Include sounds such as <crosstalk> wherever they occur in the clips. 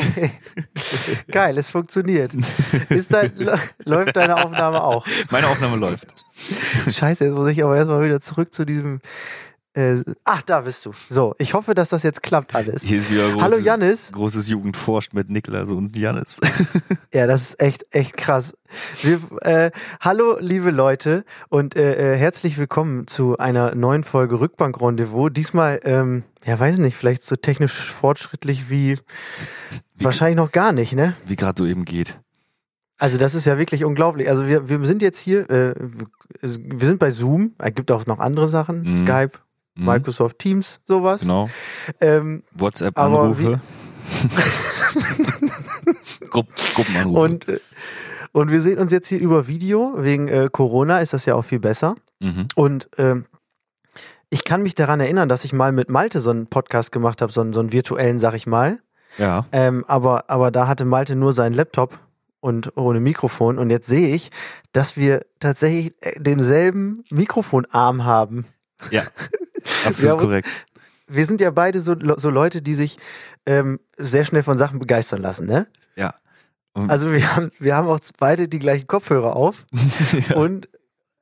<laughs> Geil. Es funktioniert. Ist dein, <laughs> läuft deine Aufnahme auch? Meine Aufnahme läuft. Scheiße, jetzt muss ich aber erstmal wieder zurück zu diesem. Äh, ach, da bist du. So, ich hoffe, dass das jetzt klappt alles. Hier ist wieder großes, Hallo Janis. großes Jugendforscht mit Niklas und Janis. <laughs> Ja, das ist echt, echt krass. Wir, äh, hallo, liebe Leute, und äh, äh, herzlich willkommen zu einer neuen Folge Rückbank-Rendezvous. Diesmal, ähm, ja, weiß nicht, vielleicht so technisch fortschrittlich wie, Wie- wahrscheinlich noch gar nicht, ne? Wie gerade so eben geht. Also das ist ja wirklich unglaublich. Also wir, wir sind jetzt hier, äh, wir sind bei Zoom, es gibt auch noch andere Sachen, Mhm. Skype, Mhm, Microsoft Teams, sowas. Genau. Ähm, WhatsApp-Anrufe. <laughs> Grupp Gruppenanrufe. und, äh, und wir sehen uns jetzt hier über Video. Wegen äh, Corona ist das ja auch viel besser. mhm. Und ähm, ich kann mich daran erinnern, dass ich mal mit Malte so einen Podcast gemacht habe, so einen, so einen virtuellen, sag ich mal. Ja. Ähm, aber, aber da hatte Malte nur seinen Laptop und ohne Mikrofon. Und jetzt sehe ich, dass wir tatsächlich äh, denselben Mikrofonarm haben. Ja. <laughs> Wir Absolut uns- korrekt. Wir sind ja beide so, so Leute, die sich ähm, sehr schnell von Sachen begeistern lassen, ne? Ja. Und- Also wir haben, wir haben auch beide die gleichen Kopfhörer auf <laughs> ja. und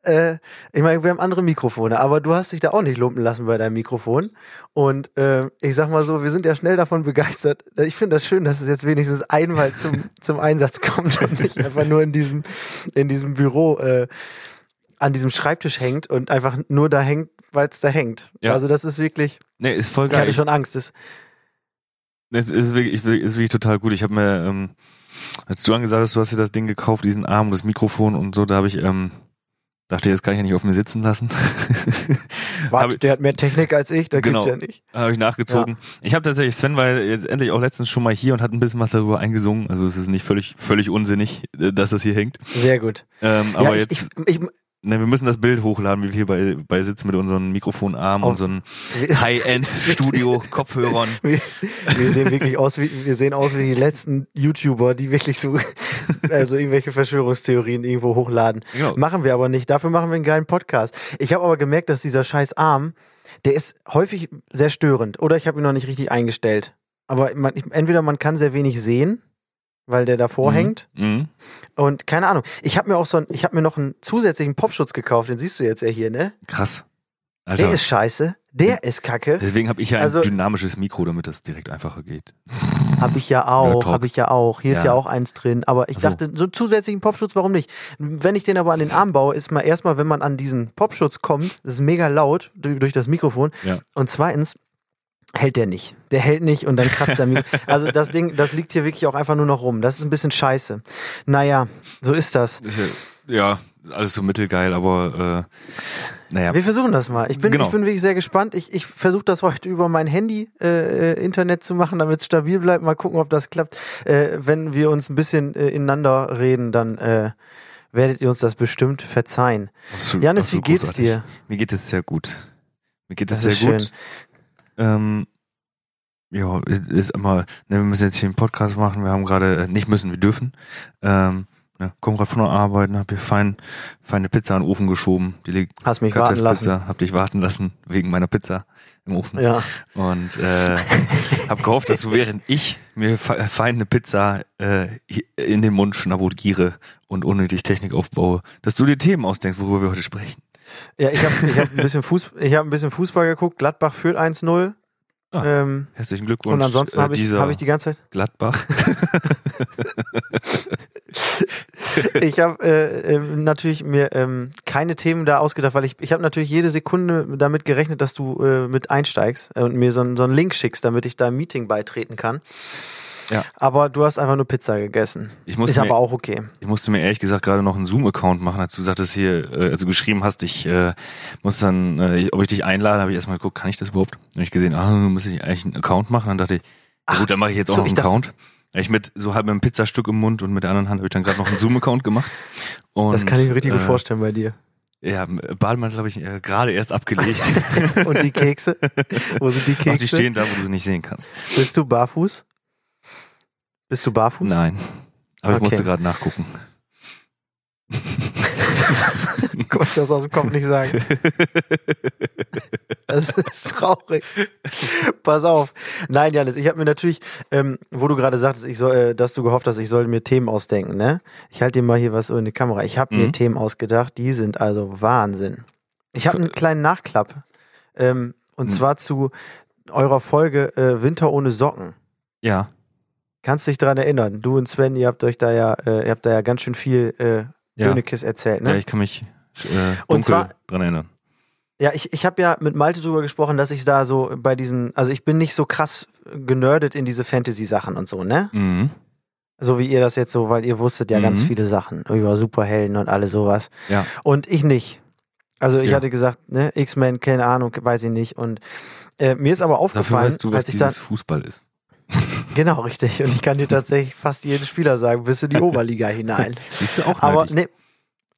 äh, ich meine, wir haben andere Mikrofone, aber du hast dich da auch nicht lumpen lassen bei deinem Mikrofon. Und äh, ich sag mal so, wir sind ja schnell davon begeistert. Ich finde das schön, dass es jetzt wenigstens einmal zum, <laughs> zum Einsatz kommt und nicht einfach nur in diesem, in diesem Büro äh, an diesem Schreibtisch hängt und einfach nur da hängt, weil es da hängt. Ja. Also das ist wirklich, Nee, ist voll ich hatte geil. schon Angst. Das, Es ist wirklich, ist wirklich- total gut. Ich habe mir, ähm, als du angesagt hast, du hast dir das Ding gekauft, diesen Arm, das Mikrofon und so, da habe ich, ähm, dachte, das kann ich ja nicht auf mir sitzen lassen. <laughs> warte, Habe der hat mehr Technik als ich, da Genau. gibt's ja nicht. hab ich nachgezogen. Ich habe tatsächlich, Sven war jetzt endlich auch letztens schon mal hier und hat ein bisschen was darüber eingesungen. Also es ist nicht völlig, völlig unsinnig, äh, dass das hier hängt. Sehr gut. Ähm, Ja, aber ich, jetzt, ich, ne, wir müssen das Bild hochladen, wie wir hier bei, bei sitzen mit unseren Mikrofonarmen Auf- und so einem High-End-Studio-Kopfhörern. <laughs> wir, wir sehen wirklich aus wie, wir sehen aus wie die letzten YouTuber, die wirklich so, also irgendwelche Verschwörungstheorien irgendwo hochladen. Genau. Machen wir aber nicht. Dafür machen wir einen geilen Podcast. Ich habe aber gemerkt, dass dieser scheiß Arm, der ist häufig sehr störend. Oder ich habe ihn noch nicht richtig eingestellt. Aber man, entweder man kann sehr wenig sehen, weil der davor Mhm. hängt. Mhm. Und keine Ahnung. Ich habe mir auch so ein, ich habe mir noch einen zusätzlichen Popschutz gekauft. Den siehst du jetzt ja hier, ne? Krass. Der Alter, ist scheiße. Der ist kacke. deswegen habe ich ja ein Also- dynamisches Mikro, damit das direkt einfacher geht. Habe ich ja auch, Talk. habe ich ja auch. Hier ist ja Ja. auch eins drin. Aber ich so. dachte, so zusätzlichen Popschutz, warum nicht? Wenn ich den aber an den Arm baue, ist mal erstmal, wenn man an diesen Popschutz kommt, das ist mega laut durch, durch das Mikrofon. Ja. Und zweitens hält der nicht. Der hält nicht und dann kratzt der Mikro. <laughs> Also das Ding, das liegt hier wirklich auch einfach nur noch rum. Das ist ein bisschen scheiße. Naja, so ist das. Ja, alles so mittelgeil, aber äh, naja. Wir versuchen das mal. Ich bin, Genau. ich bin wirklich sehr gespannt. Ich, ich versuche das heute über mein Handy äh, äh, Internet zu machen, damit es stabil bleibt. Mal gucken, ob das klappt. Äh, wenn wir uns ein bisschen äh, ineinander reden, dann äh, werdet ihr uns das bestimmt verzeihen. Absolut- Janis, wie geht's großartig. dir? Mir geht es sehr gut. Mir geht es sehr gut. Ähm, ja, ist, ist immer, ne, wir müssen jetzt hier einen Podcast machen. Wir haben gerade, äh, nicht müssen, wir dürfen. Ähm, ne, komm gerade von der Arbeit, hab hier fein, feine Pizza in den Ofen geschoben. Die liegt Hast mich warten lassen. Pizza, hab dich warten lassen wegen meiner Pizza im Ofen. Ja. Und äh, hab gehofft, dass du während ich mir fe- fein eine Pizza äh, in den Mund schnabuliere und unnötig Technik aufbaue, dass du dir Themen ausdenkst, worüber wir heute sprechen. Ja, ich habe ich hab ein, bisschen Fuß, ich hab ein bisschen Fußball geguckt. Gladbach führt 1-0. Ah, ähm, Herzlichen Glückwunsch. und ansonsten äh, habe ich, hab ich die ganze Zeit Gladbach. <laughs> ich habe äh, ähm, natürlich mir ähm, keine Themen da ausgedacht, weil ich, ich habe natürlich jede Sekunde damit gerechnet, dass du äh, mit einsteigst äh, und mir so, einen- so einen Link schickst, damit ich da im Meeting beitreten kann. Ja. Aber du hast einfach nur Pizza gegessen. Ich musste, Ist mir, aber auch okay. ich musste mir ehrlich gesagt gerade noch einen Zoom-Account machen, als du sagtest hier, äh, also geschrieben hast, ich äh, muss dann, äh, ich- ob ich dich einlade, habe ich erstmal geguckt, kann ich das überhaupt? Dann habe ich gesehen, ah, muss ich eigentlich einen Account machen? Dann dachte ich, Ach, gut, dann mache ich jetzt auch so, noch einen dachte- Account. Ich mit so halb mit einem Pizzastück im Mund und mit der anderen Hand habe ich dann gerade noch einen Zoom-Account gemacht. Und, Das kann ich mir richtig gut äh, vorstellen bei dir. Ja, Bademantel habe ich äh, gerade erst abgelegt. <laughs> Und die Kekse? <laughs> Wo sind die Ach, Kekse? die stehen da, wo du sie nicht sehen kannst. Bist du barfuß? Bist du barfuß? Nein. Aber ich Okay. musste gerade nachgucken. <laughs> Konntest das aus dem Kopf nicht sagen. <laughs> Das ist traurig. Pass auf. Nein, Janis, ich habe mir natürlich, ähm, wo du gerade sagtest, ich soll, äh, dass du gehofft hast, ich soll mir Themen ausdenken, ne? Ich halte dir mal hier was so in die Kamera. Ich habe mir Mhm. Themen ausgedacht, die sind also Wahnsinn. Ich habe einen kleinen Nachklapp. Ähm, und Mhm. zwar zu eurer Folge äh, Winter ohne Socken. Ja. Kannst dich dran erinnern? Du und Sven, ihr habt euch da ja, äh, ihr habt da ja ganz schön viel äh, Ja. Dönekes erzählt, ne? ja, ich kann mich äh, Und zwar- dran erinnern. Ja, ich, ich habe ja mit Malte drüber gesprochen, dass ich da so bei diesen, also ich bin nicht so krass genördet in diese Fantasy-Sachen und so, ne? Mhm. So wie ihr das jetzt so, weil ihr wusstet ja Mhm. ganz viele Sachen über Superhelden und alles sowas. Ja. Und ich nicht. Also ich Ja. hatte gesagt, ne, X-Men, keine Ahnung, weiß ich nicht. Und äh, mir ist aber Dafür aufgefallen, weißt du, was als ich dann, dieses Fußball ist. Genau, richtig. Und ich kann dir tatsächlich <laughs> fast jeden Spieler sagen, bis in die Oberliga hinein. <laughs> Siehst du auch Aber nerdig.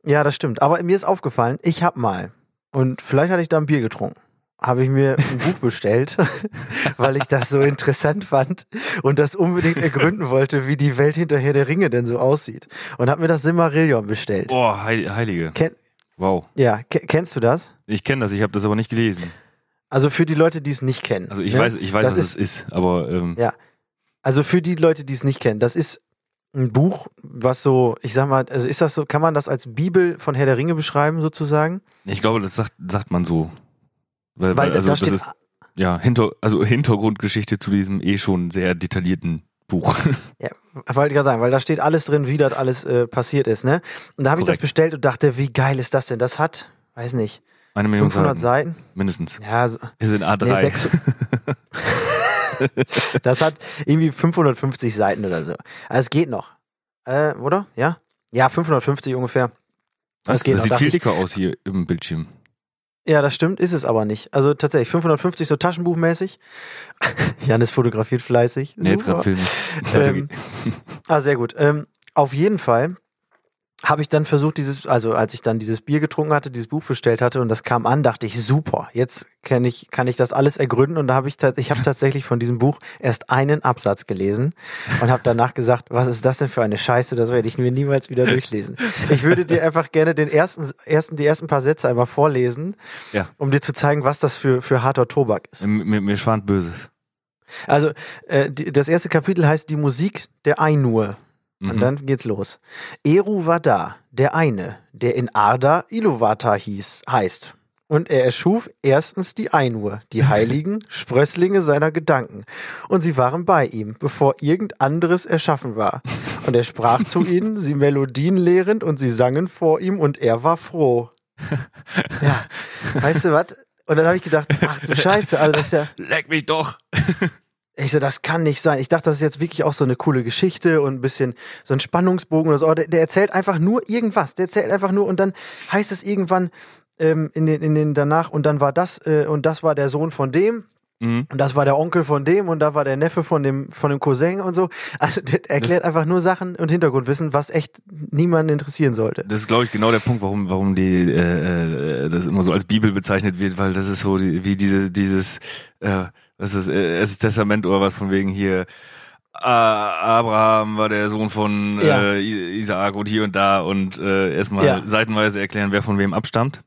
ne, ja, das stimmt. Aber mir ist aufgefallen, ich hab mal und vielleicht hatte ich da ein Bier getrunken. Habe ich mir ein Buch <laughs> bestellt, weil ich das so interessant fand und das unbedingt ergründen wollte, wie die Welt hinterher der Ringe denn so aussieht. Und habe mir das Simmerillion bestellt. Heil- Heilige. Ken Wow. ja, ke kennst du das? Ich kenne das, ich habe das aber nicht gelesen. Also für die Leute, die es nicht kennen. Also ich ne? weiß, ich weiß, Das was es ist, aber ähm, Ja. Also für die Leute, die es nicht kennen, das ist ein Buch, was so, ich sag mal, also ist das so, kann man das als Bibel von Herr der Ringe beschreiben sozusagen? ich glaube, das sagt, sagt man so. Weil, Weil also da das ist ja hinter, also Hintergrundgeschichte zu diesem eh schon sehr detaillierten Buch. <laughs> Ja, wollte ich gerade sagen, weil da steht alles drin, wie das alles äh, passiert ist, ne? Und da habe ich das bestellt und dachte, wie geil ist das denn? Das hat, weiß nicht, Eine Million 500 Seiten, Seiten? mindestens. Ja, so, Wir sind A3. nee, <laughs> <laughs> das hat irgendwie 550 Seiten oder so. Also es geht noch. Äh, oder? Ja? Ja, 550 ungefähr. Was? das geht das noch, sieht viel dicker aus hier im Bildschirm. Ja, das stimmt, ist es aber nicht. Also tatsächlich, 550 so Taschenbuchmäßig. <laughs> Janis fotografiert fleißig. Nee, jetzt gerade filmen. Ähm. <laughs> Ah, sehr gut. Ähm, auf jeden Fall habe ich dann versucht, dieses, also als ich dann dieses Bier getrunken hatte, dieses Buch bestellt hatte und das kam an, dachte ich, super, jetzt kann ich, kann ich das alles ergründen und da habe ich, ich habe tatsächlich von diesem Buch erst einen Absatz gelesen und habe danach gesagt, was ist das denn für eine Scheiße, das werde ich mir niemals wieder durchlesen. Ich würde dir einfach gerne den ersten, ersten, die ersten paar Sätze einmal vorlesen, Ja. um dir zu zeigen, was das für, für harter Tobak ist. Mir, mir schwant Böses. Also, äh, die, das erste Kapitel heißt Die Musik der Ainur. Und Mhm. dann geht's los. Eru war da, der eine, der in Arda Iluvatar hieß, heißt. Und er erschuf erstens die Ainur, die <laughs> heiligen Sprösslinge seiner Gedanken. Und sie waren bei ihm, bevor irgend anderes erschaffen war. Und er sprach zu <laughs> ihnen, sie Melodien lehrend, und sie sangen vor ihm, und er war froh. <laughs> Ja, weißt du was? Und dann habe ich gedacht, ach du Scheiße, also das ist ja, Leck mich doch. Ich so, das kann nicht sein. Ich dachte, das ist jetzt wirklich auch so eine coole Geschichte und ein bisschen so ein Spannungsbogen oder so. Aber der, der erzählt einfach nur irgendwas. Der erzählt einfach nur und dann heißt es irgendwann ähm, in, den, in den danach und dann war das äh, und das war der Sohn von dem Mhm. und das war der Onkel von dem und da war der Neffe von dem von dem Cousin und so. Also der erklärt Das- einfach nur Sachen und Hintergrundwissen, was echt niemanden interessieren sollte. Das ist, glaube ich, genau der Punkt, warum, warum die äh, äh, das immer so als Bibel bezeichnet wird, weil das ist so die, wie diese, dieses, äh, was ist das, äh, erstes Testament oder was von wegen hier. äh, Abraham war der Sohn von Ja. äh, I- Isaak und hier und da und äh, erstmal Ja. seitenweise erklären, wer von wem abstammt.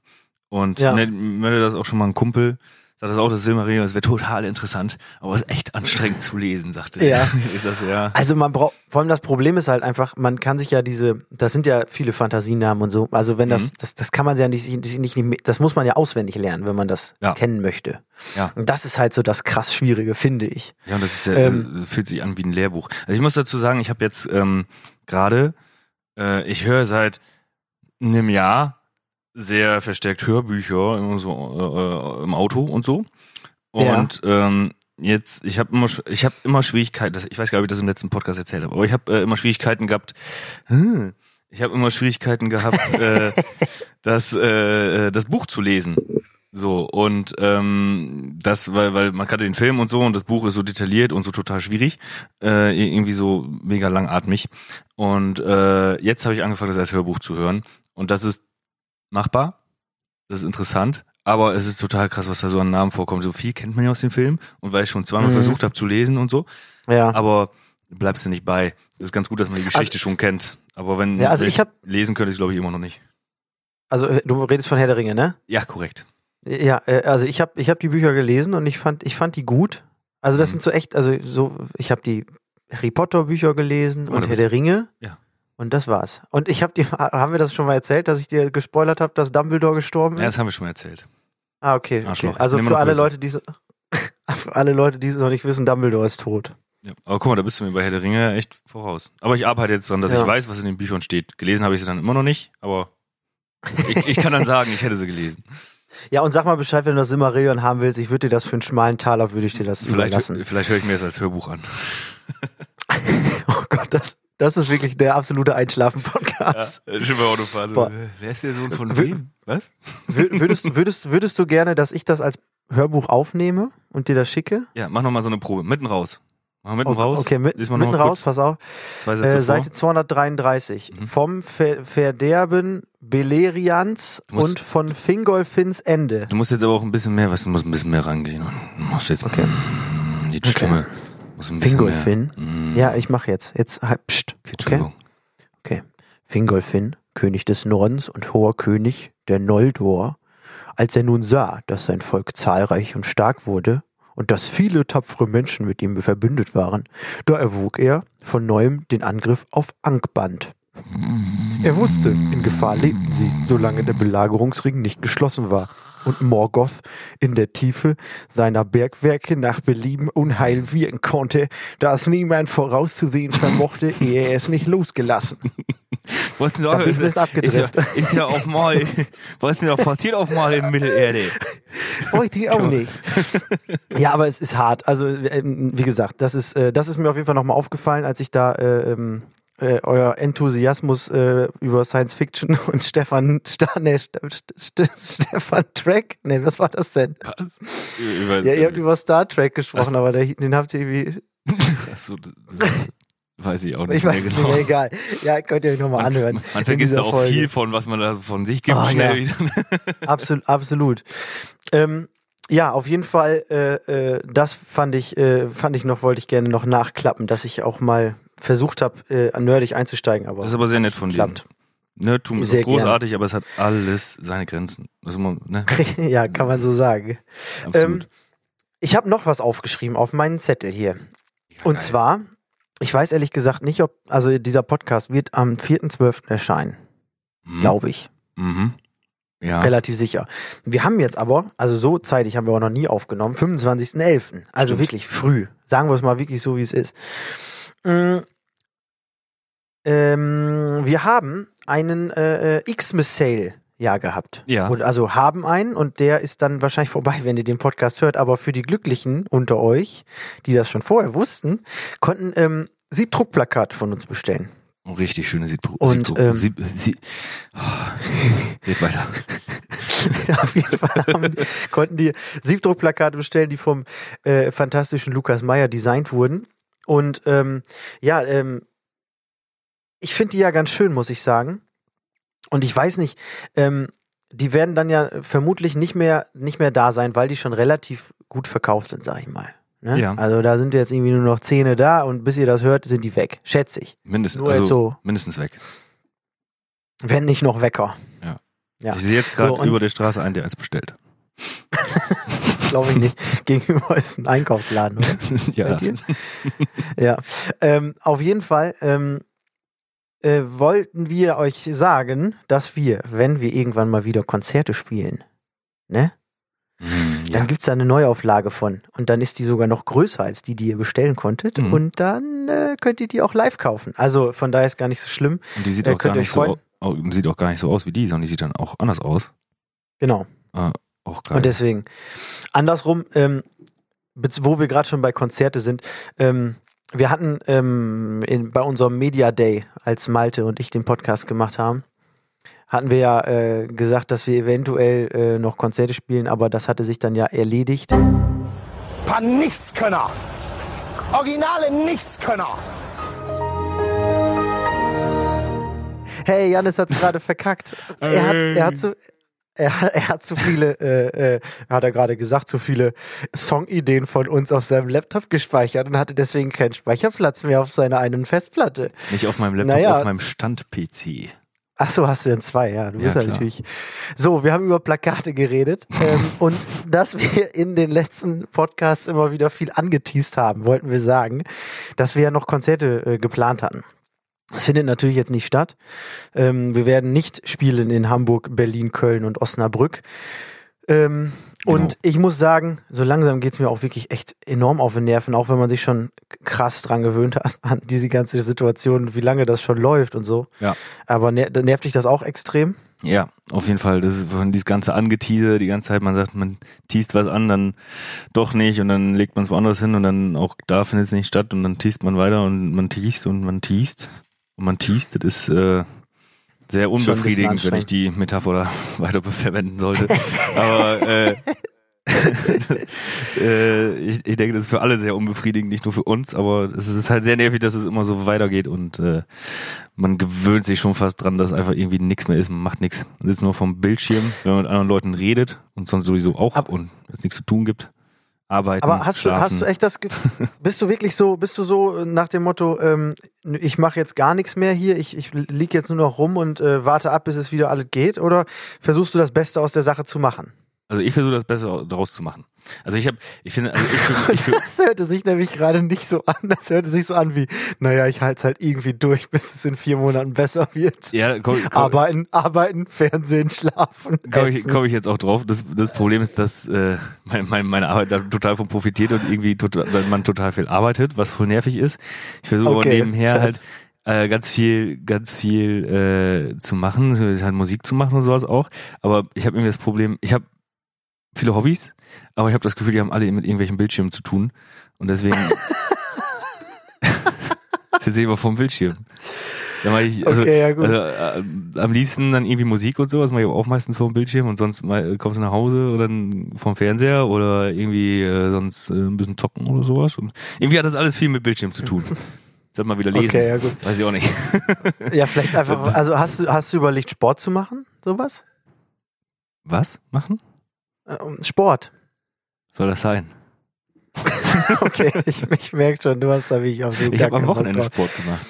Und Ja. ne, mir das auch schon mal ein Kumpel, sagt das auch, das Silmarillion, das wäre total interessant, aber es ist echt anstrengend zu lesen, sagte er. Ja. <laughs> Ist das ja. Also man braucht, vor allem das Problem ist halt einfach, man kann sich ja diese, das sind ja viele Fantasienamen und so. Also wenn das, Mhm. das, das kann man ja nicht, nicht, nicht, das muss man ja auswendig lernen, wenn man das Ja. kennen möchte. Ja. Und das ist halt so das krass Schwierige, finde ich. Ja, und das ist ja, Ähm, äh, fühlt sich an wie ein Lehrbuch. Also ich muss dazu sagen, ich habe jetzt ähm, gerade, äh, ich höre seit einem Jahr sehr verstärkt Hörbücher immer so äh, äh, im Auto und so. Ja. Und ähm, jetzt, ich habe immer, ich habe immer Schwierigkeiten. Ich weiß gar nicht, ob ich das im letzten Podcast erzählt habe, aber ich habe äh, immer Schwierigkeiten gehabt. Hm, ich habe immer Schwierigkeiten gehabt, <laughs> äh, das äh, äh, das Buch zu lesen. So, und ähm, das, weil, weil man kannte den Film und so und das Buch ist so detailliert und so total schwierig, äh, irgendwie so mega langatmig. Und äh, jetzt habe ich angefangen, das als Hörbuch zu hören. Und das ist machbar, das ist interessant, aber es ist total krass, was da so an Namen vorkommt. So viel kennt man ja aus dem Film und weil ich schon zweimal Mhm. versucht habe zu lesen und so, Ja. aber bleibst du nicht bei. Das ist ganz gut, dass man die Geschichte schon kennt. Aber wenn Ja, also wenn ich hab- lesen könnte ich glaube ich immer noch nicht. Also äh, du redest von Herr der Ringe, ne? Ja, korrekt. Ja, äh, also ich habe ich hab die Bücher gelesen und ich fand, ich fand die gut. Also das Mhm. sind so echt, also so, ich habe die Harry Potter Bücher gelesen Oh, und Herr der Ringe. Ja. Und das war's. Und ich habe dir, haben wir das schon mal erzählt, dass ich dir gespoilert habe, dass Dumbledore gestorben Ja, ist? das haben wir schon mal erzählt. ah, okay. okay. Also für <laughs> alle. Leute, die für alle Leute, die es noch nicht wissen, Dumbledore ist tot. Ja. Aber guck mal, da bist du mir bei Herr der Ringe echt voraus. Aber ich arbeite jetzt dran, dass Ja. ich weiß, was in den Büchern steht. Gelesen habe ich sie dann immer noch nicht, aber ich, ich kann dann sagen, ich hätte sie gelesen. Ja, und sag mal Bescheid, wenn du das Silmarillion haben willst. Ich würde dir das für einen schmalen Taler, würde ich dir das Vielleicht, überlassen. vielleicht höre ich mir das als Hörbuch an. <laughs> Oh Gott, das, das ist wirklich der absolute Einschlafen-Podcast. Ja, schon bei Autofahren. Boah. Wer ist der Sohn von wem? Was? Wür- Würdest, würdest, würdest du gerne, dass ich das als Hörbuch aufnehme und dir das schicke? Ja, mach noch mal so eine Probe. Mitten raus. Mach mitten Okay, raus. Okay, mit, mal mitten mal raus, pass auf. Äh. Seite 233. Mhm. Vom Ver Verderben Belerians musst- und von Fingolfins Ende. Du musst jetzt aber auch ein bisschen mehr, was du musst ein bisschen mehr rangehen. Du musst jetzt Okay. die Stimme. Bisschen Fingolfin? Mehr. Mm, Ja, ich mache jetzt. Jetzt, halt, pst, okay, okay? Entschuldigung. Fingolfin, König des Nordens und hoher König der Noldor, als er nun sah, dass sein Volk zahlreich und stark wurde und dass viele tapfere Menschen mit ihm verbündet waren, da erwog er von neuem den Angriff auf Angband. Er wusste, in Gefahr lebten sie, solange der Belagerungsring nicht geschlossen war und Morgoth in der Tiefe seiner Bergwerke nach Belieben Unheil wirken konnte, da es niemand vorauszusehen vermochte, ehe er es nicht losgelassen. <laughs> Was denn Da bin ich ist, fast ja, ist ja auf mal, was ist denn da passiert auf mal in Mittelerde? Wollte ich auch nicht. Ja, aber es ist hart. Also, ähm, wie gesagt, das ist, äh, das ist mir auf jeden Fall nochmal aufgefallen, als ich da äh, ähm, äh, euer Enthusiasmus äh, über Science Fiction <laughs> und Stefan Sta nee, St St Stefan Trek, nee, was war das denn? Was? Ja, ihr habt über Star Trek gesprochen, aber der, den habt ihr irgendwie, <laughs> Achso, weiß ich auch nicht ich weiß mehr nicht mehr, egal. Ja, könnt ihr euch nochmal anhören. Man, vergisst auch Folge. viel von, was man da von sich gibt, Ah, schnell ja. wieder. <laughs> Absolut, absolut. Ähm, ja, auf jeden Fall, äh, äh, das fand ich, äh, fand ich noch, wollte ich gerne noch nachklappen, dass ich auch mal versucht habe, äh, nerdig einzusteigen, aber Das ist aber sehr nett von dir. klappt. Nerdtum ist Sehr großartig, aber es hat alles seine Grenzen. Ist immer, ne? <laughs> ja, kann man so sagen. Ähm, ich habe noch was aufgeschrieben auf meinen Zettel hier. Und geil. zwar, ich weiß ehrlich gesagt nicht, ob, also dieser Podcast wird am 4.12. erscheinen, Mhm. glaube ich. Mhm. Ja. Relativ sicher. Wir haben jetzt aber, also so zeitig haben wir auch noch nie aufgenommen, 25.11. Also Stimmt. wirklich früh. Sagen wir es mal wirklich so, wie es ist. Mm, ähm, wir haben einen äh, äh, Xmas-Sale ja gehabt. Ja. Und also haben einen und der ist dann wahrscheinlich vorbei, wenn ihr den Podcast hört. Aber für die Glücklichen unter euch, die das schon vorher wussten, konnten ähm, Siebdruckplakate von uns bestellen. Oh, richtig schöne Siebdruck. Und, Siebdruck. ähm, Sieb, Sie, <laughs> oh, geht weiter. Auf jeden Fall haben, konnten die Siebdruckplakate bestellen, die vom äh, fantastischen Lukas Meyer designt wurden. Und ähm, ja, ähm, ich finde die ja ganz schön, muss ich sagen. Und ich weiß nicht, ähm, die werden dann ja vermutlich nicht mehr, nicht mehr da sein, weil die schon relativ gut verkauft sind, sag ich mal. Ne? Ja. Also da sind jetzt irgendwie nur noch Zähne da und bis ihr das hört, sind die weg, schätze ich. Mindestens, Nur also so. mindestens weg. Wenn nicht noch Wecker. Ja. Ich sehe jetzt gerade So, über der Straße einen, der eins bestellt. <laughs> Das glaube ich nicht. Gegenüber ist ein Einkaufsladen, oder? <laughs> ja. Ja, ähm, auf jeden Fall ähm, äh, wollten wir euch sagen, dass wir, wenn wir irgendwann mal wieder Konzerte spielen, ne, Mhm, dann ja. gibt's da eine Neuauflage von. Und dann ist die sogar noch größer als die, die ihr bestellen konntet. Mhm. Und dann äh, könnt ihr die auch live kaufen. Also von daher ist gar nicht so schlimm. Und die sieht äh, auch gar nicht so freuen. au- au- sieht auch gar nicht so aus wie die, sondern die sieht dann auch anders aus. Genau. Auch geil. Und deswegen, andersrum, ähm, wo wir gerade schon bei Konzerte sind, ähm, wir hatten ähm, in, bei unserem Media Day, als Malte und ich den Podcast gemacht haben, hatten wir ja äh, gesagt, dass wir eventuell äh, noch Konzerte spielen, aber das hatte sich dann ja erledigt. Paar Nichtskönner. Originale Nichtskönner. Hey, Janis hat's gerade verkackt. Er hat, er hat zu, er, <laughs> er hat zu viele, äh, äh, hat er gerade gesagt, zu viele Songideen von uns auf seinem Laptop gespeichert und hatte deswegen keinen Speicherplatz mehr auf seiner einen Festplatte. Nicht auf meinem Laptop, Naja. auf meinem Stand-PC. Ach so, hast du denn zwei, ja. Du Ja, bist ja klar. natürlich. So, wir haben über Plakate geredet ähm, <laughs> und dass wir in den letzten Podcasts immer wieder viel angeteased haben, wollten wir sagen, dass wir ja noch Konzerte äh, geplant hatten. Das findet natürlich jetzt nicht statt. Ähm, wir werden nicht spielen in Hamburg, Berlin, Köln und Osnabrück. Ähm, Genau. Und ich muss sagen, so langsam geht's mir auch wirklich echt enorm auf den Nerven, auch wenn man sich schon krass dran gewöhnt hat, an diese ganze Situation, wie lange das schon läuft und so. Ja. Aber ner nervt dich das auch extrem? Ja, auf jeden Fall. Das ist von dieses ganze Angetease, die ganze Zeit, man sagt, man teast was an, dann doch nicht und dann legt man es woanders hin und dann auch da findet es nicht statt und dann teast man weiter und man teast und man teast und man teast. Das ist äh, sehr unbefriedigend, wenn ich die Metapher <laughs> weiter verwenden sollte. Aber äh, <laughs> äh, ich, ich denke, das ist für alle sehr unbefriedigend, nicht nur für uns, aber es ist halt sehr nervig, dass es immer so weitergeht und äh, man gewöhnt sich schon fast dran, dass einfach irgendwie nichts mehr ist, man macht nichts. Man sitzt nur vom Bildschirm, wenn man mit anderen Leuten redet und sonst sowieso auch Ab- und es nichts zu tun gibt. Arbeiten, Aber hast du, schlafen. hast du echt das, Ge- <laughs> bist du wirklich so, bist du so nach dem Motto, ähm, ich mache jetzt gar nichts mehr hier, ich, ich lieg jetzt nur noch rum und äh, warte ab, bis es wieder alles geht? Oder versuchst du das Beste aus der Sache zu machen? Also ich versuche das Beste daraus zu machen. Also ich habe, ich finde, also ich, für- ich, für- <laughs> Das hörte sich nämlich gerade nicht so an. Das hörte sich so an wie, naja, ich halte es halt irgendwie durch, bis es in vier Monaten besser wird. ja, komm, komm, Arbeiten, arbeiten, Fernsehen, schlafen. komme ich, komm ich jetzt auch drauf. Das, das Problem ist, dass äh, meine, meine, meine Arbeit da total von profitiert und irgendwie total, man total viel arbeitet, was voll nervig ist. Ich versuche aber Okay, nebenher scheiße. halt äh, ganz viel, ganz viel äh, zu machen, halt Musik zu machen und sowas auch. Aber ich habe irgendwie das Problem, ich habe viele Hobbys, aber ich habe das Gefühl, die haben alle mit irgendwelchen Bildschirmen zu tun. Und deswegen <laughs> sitze ich immer vorm Bildschirm. Dann mache ich, also, Okay, ja, gut. also äh, am liebsten dann irgendwie Musik und sowas, mache ich aber auch meistens vor dem Bildschirm und sonst mal, kommst du nach Hause oder dann vom Fernseher oder irgendwie äh, sonst äh, ein bisschen zocken oder sowas. Und irgendwie hat das alles viel mit Bildschirm zu tun. <laughs> Sollte mal wieder lesen. Okay, ja, gut. Weiß ich auch nicht. <laughs> Ja, vielleicht einfach, also hast du, hast du überlegt, Sport zu machen? Sowas? Was machen? Ähm, Sport. Soll das sein? <laughs> Okay, ich, ich merke schon, du hast da wirklich auf so Ich habe am Bock Wochenende drauf. Sport gemacht.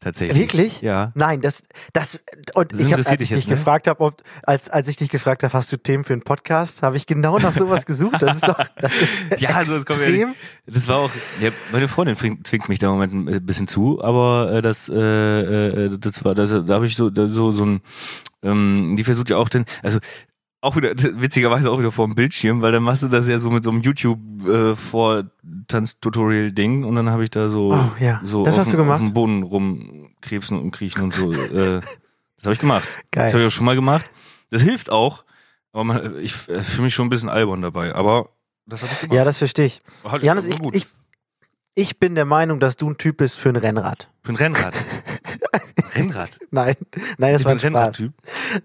Tatsächlich. Wirklich? Ja. Nein, das, das, und Das ich habe, interessiert als ich dich jetzt, ne? gefragt habe, ob, als, als ich dich gefragt habe, hast du Themen für einen Podcast, habe ich genau nach sowas gesucht. Das ist doch, das ist <laughs> Ja, also das kommt ja extrem. Das war auch, ja, meine Freundin zwingt, zwingt mich da im Moment ein bisschen zu, aber äh, das, äh, äh, das war, das, da habe ich so, da, so, so ein, ähm, die versucht ja auch den, also auch wieder, <laughs> witzigerweise auch wieder vor dem Bildschirm, weil dann machst du das ja so mit so einem YouTube äh, und dann habe ich da so, Oh, ja. so Das auf, hast du dem- gemacht? auf dem Boden rumkrebsen und kriechen und so. äh, <laughs> das habe ich gemacht. Geil. Das habe ich auch schon mal gemacht. Das hilft auch, aber man, ich äh, fühle mich schon ein bisschen albern dabei, aber das habe ich gemacht. Ja, das verstehe ich. Hat- Janis, ich, gut. ich, ich bin der Meinung, dass du ein Typ bist für ein Rennrad. Für ein Rennrad. <laughs> <laughs> Rennrad. Nein, nein, das ich war ein. Rennradtyp.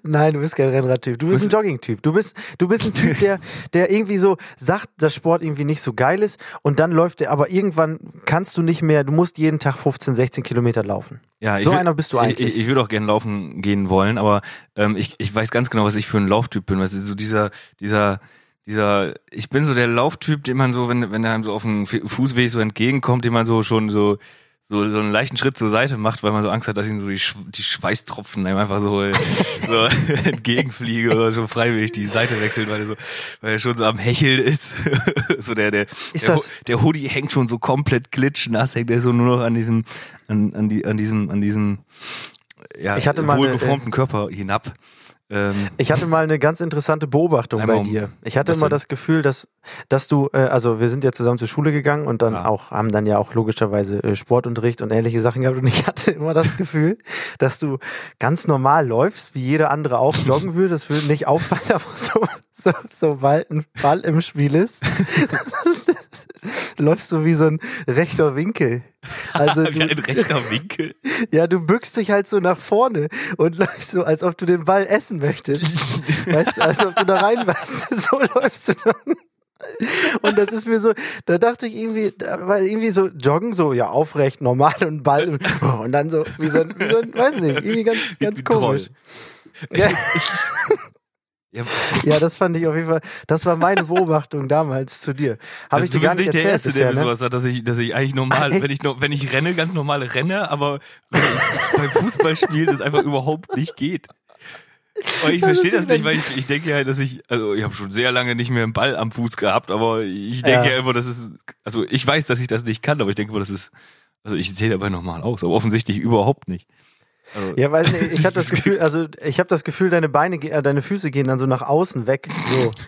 Nein, du bist kein Rennradtyp. Du bist ein Jogging-Typ. Du bist, du bist ein Typ, der, <laughs> der irgendwie so sagt, dass Sport irgendwie nicht so geil ist und dann läuft der, aber irgendwann kannst du nicht mehr, du musst jeden Tag 15, 16 Kilometer laufen. Ja, ich So will- einer bist du eigentlich. Ich, ich, würde auch gerne laufen gehen wollen, aber ähm, ich, ich weiß ganz genau, was ich für ein Lauftyp bin. Weißt du, so dieser, dieser, dieser, ich bin so der Lauftyp, den man so, wenn, wenn er einem so auf dem Fu- Fußweg so entgegenkommt, den man so schon so, so, so einen leichten Schritt zur Seite macht, weil man so Angst hat, dass ihm so die, Sch die Schweißtropfen einem einfach so, äh, so <laughs> entgegenfliegen oder schon freiwillig die Seite wechselt, weil er so, weil er schon so am Hecheln ist. <laughs> so der, der, Ist der, der Hoodie hängt schon so komplett klitschnass, hängt er so nur noch an diesem, an, an, die, an diesem, an diesem, ja, wohlgeformten Körper hinab. Ähm, Ich hatte mal eine ganz interessante Beobachtung bei dir. Ich hatte immer das Gefühl, dass, dass du, äh, also wir sind ja zusammen zur Schule gegangen und dann Ja. auch, haben dann ja auch logischerweise äh, Sportunterricht und ähnliche Sachen gehabt und ich <laughs> hatte immer das Gefühl, dass du ganz normal läufst, wie jeder andere auch <laughs> joggen würde. Das würde nicht auffallen, <laughs> aber so, so, sobald ein Ball im Spiel ist, läufst du wie so ein rechter Winkel. Also <laughs> wie ein du, rechter <laughs> Winkel. ja, du bückst dich halt so nach vorne und <laughs> läufst so, als ob du den Ball essen möchtest. weißt du, als ob du da reinbeißt. So läufst du dann. Und das ist mir so, da dachte ich irgendwie, da war irgendwie so joggen, so ja aufrecht, normal und Ball und dann so wie so ein, wie so ein weiß nicht, irgendwie ganz, ganz komisch. Ja. Ja, Ja, das fand ich auf jeden Fall, das war meine Beobachtung damals zu dir. Habe ich du bist nicht nicht der Erste, der mir ne? sowas sagt, dass ich, dass ich eigentlich normal, Echt? wenn ich, wenn ich renne, ganz normal renne, aber beim Fußballspiel das einfach überhaupt nicht geht. Aber ich Das verstehe das nicht, weil ich, ich denke halt, dass ich, also ich habe schon sehr lange nicht mehr einen Ball am Fuß gehabt, aber ich denke Ja. ja immer, das ist, also ich weiß, dass ich das nicht kann, aber ich denke immer, das ist, also ich sehe dabei normal aus, aber offensichtlich überhaupt nicht. Also, Ja, weiß nicht, ich <laughs> hatte das Gefühl, also ich habe das Gefühl, deine Beine, äh, deine Füße gehen dann so nach außen weg, so. <laughs>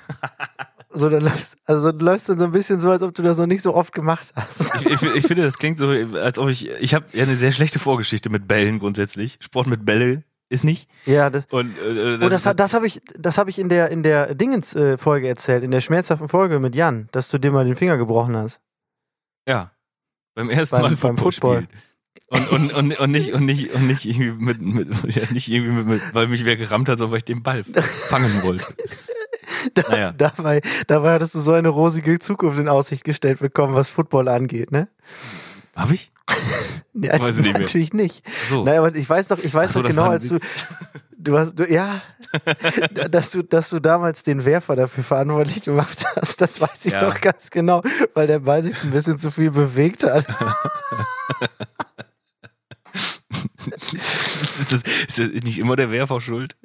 So, dann läufst, also du läufst dann so ein bisschen so, als ob du das noch nicht so oft gemacht hast. Ich, ich, ich finde, das klingt so, als ob ich, ich habe ja eine sehr schlechte Vorgeschichte mit Bällen grundsätzlich. Sport mit Bälle ist nicht. Ja, das, Und äh, oh, das, hat- das habe ich, das habe ich in der in der Dingens äh, Folge erzählt, in der schmerzhaften Folge mit Jan, dass du dir mal den Finger gebrochen hast. Ja. Beim ersten Beim- Mal beim Football Football. Und, und, und, und nicht und nicht und nicht irgendwie mit, mit ja, nicht irgendwie mit, mit, weil mich wer gerammt hat, sondern weil ich den Ball fangen wollte. <laughs> Da, Naja. dabei, dabei hattest du so eine rosige Zukunft in Aussicht gestellt bekommen, was Football angeht, ne? Hab ich? <laughs> Ja, Weiß ich nicht mehr. natürlich nicht. So. Nein, aber ich weiß doch, ich weiß so, doch genau, als du, du hast, du, ja, <laughs> dass du, dass du damals den Werfer dafür verantwortlich gemacht hast, das weiß ich Ja. noch ganz genau, weil der Ball sich ein bisschen zu viel bewegt hat. Ist, das, ist das nicht immer der Werfer schuld?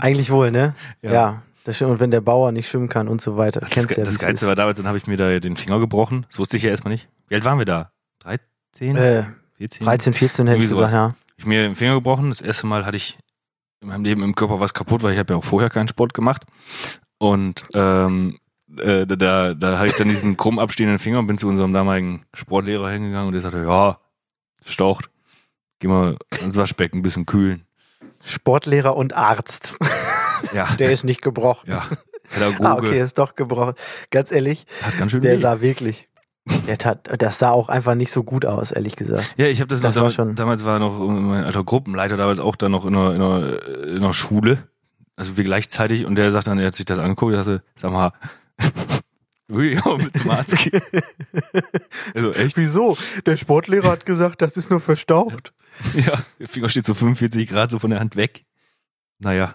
Eigentlich wohl, ne? Ja. Ja. das stimmt. Und wenn der Bauer nicht schwimmen kann und so weiter. Das, Kennst du ja, das Geilste war damals, dann habe ich mir da den Finger gebrochen. Das wusste ich ja erstmal nicht. Wie alt waren wir da? 13? Äh, 14? 13, 14 hätte ich gesagt, ja. Ich mir den Finger gebrochen. Das erste Mal hatte ich in meinem Leben im Körper was kaputt, weil ich habe ja auch vorher keinen Sport gemacht. Und ähm, äh, da, da, da hatte ich dann diesen krumm abstehenden Finger und bin zu unserem damaligen Sportlehrer hingegangen und der sagte, ja, staucht. Geh mal ins Waschbecken, ein bisschen kühlen. Sportlehrer und Arzt. Ja, <laughs> Der ist nicht gebrochen. ja. Pädagoge Ah, okay, ist doch gebrochen. Ganz ehrlich, hat ganz schön der weh. sah wirklich, der tat, das sah auch einfach nicht so gut aus, ehrlich gesagt. Ja, ich habe das, Das noch, war damals, schon- damals war noch mein alter Gruppenleiter damals auch da noch in einer, in einer, in einer Schule, also wir gleichzeitig und der sagt dann, er hat sich das angeguckt, er sagte, sag mal, <laughs> will ich auch mit zum Arzt gehen? <laughs> also echt? Wieso? Der Sportlehrer hat gesagt, das ist nur verstaucht. <laughs> Ja, der Finger steht so 45 Grad so von der Hand weg. Naja.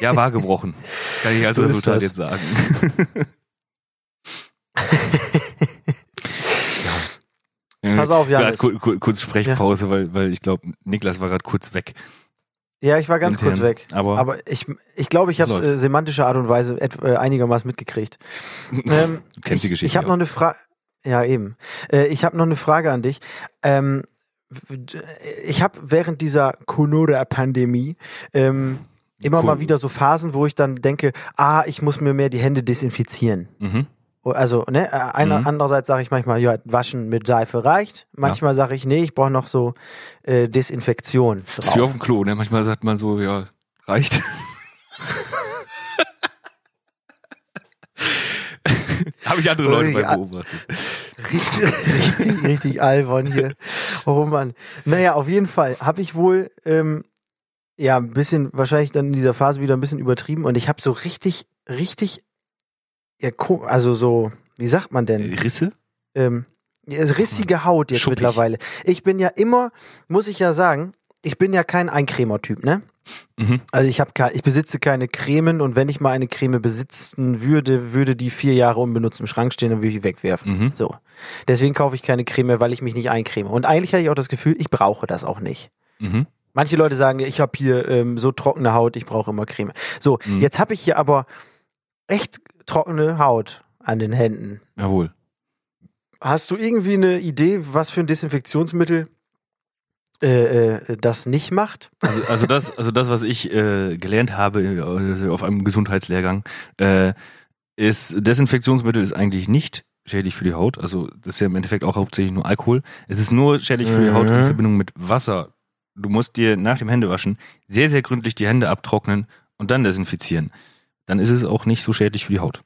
Ja, war gebrochen. Kann ich als So Resultat jetzt sagen. <laughs> ja. Pass auf, Janis. kur, kur, kurz Sprechpause, weil, weil ich glaube, Niklas war gerade kurz weg. Ja, ich war ganz Intern. kurz weg. Aber, Aber ich, ich glaube, ich habe es äh, semantischer Art und Weise äh, einigermaßen mitgekriegt. <laughs> Ähm, Du kennst die ich, Geschichte Ich habe ja. noch eine Frage. Ja, eben. Äh, ich habe noch eine Frage an dich. Ähm, ich habe während dieser Corona-Pandemie ähm, immer Cool. mal wieder so Phasen, wo ich dann denke, ah, ich muss mir mehr die Hände desinfizieren. mhm. Also, ne, äh, einer, Mhm. andererseits sage ich manchmal, ja, waschen mit Seife reicht. Manchmal sage ich, nee, ich brauche noch so äh, Desinfektion. Das ist wie auf Drauf. dem Klo, ne? Manchmal sagt man so, ja, reicht. <laughs> Habe ich andere Leute bei beobachtet. Richtig, richtig, richtig albern hier. Oh Mann. Naja, auf jeden Fall habe ich wohl ähm, ja ein bisschen, wahrscheinlich dann in dieser Phase wieder ein bisschen übertrieben und ich habe so richtig, richtig, ja, also so, wie sagt man denn? Risse? ähm, ja, rissige Haut jetzt Schuppig. mittlerweile. Ich bin ja immer, muss ich ja sagen, ich bin ja kein Eincremer-Typ, ne? Mhm. Also ich habe ich besitze keine Cremen und wenn ich mal eine Creme besitzen würde, würde die vier Jahre unbenutzt im Schrank stehen, dann würde ich wegwerfen. Mhm. So. Deswegen kaufe ich keine Creme, weil ich mich nicht eincreme. Und eigentlich habe ich auch das Gefühl, ich brauche das auch nicht. Mhm. Manche Leute sagen, ich habe hier ähm, so trockene Haut, ich brauche immer Creme. So, Mhm. jetzt habe ich hier aber echt trockene Haut an den Händen. Jawohl. Hast du irgendwie eine Idee, was für ein Desinfektionsmittel äh, äh, das nicht macht? Also, also das, also das, was ich äh, gelernt habe äh, auf einem Gesundheitslehrgang, äh, ist Desinfektionsmittel ist eigentlich nicht schädlich für die Haut. Also das ist ja im Endeffekt auch hauptsächlich nur Alkohol. Es ist nur schädlich für die Haut in Mhm. Verbindung mit Wasser. Du musst dir nach dem Händewaschen sehr, sehr gründlich die Hände abtrocknen und dann desinfizieren. Dann ist es auch nicht so schädlich für die Haut.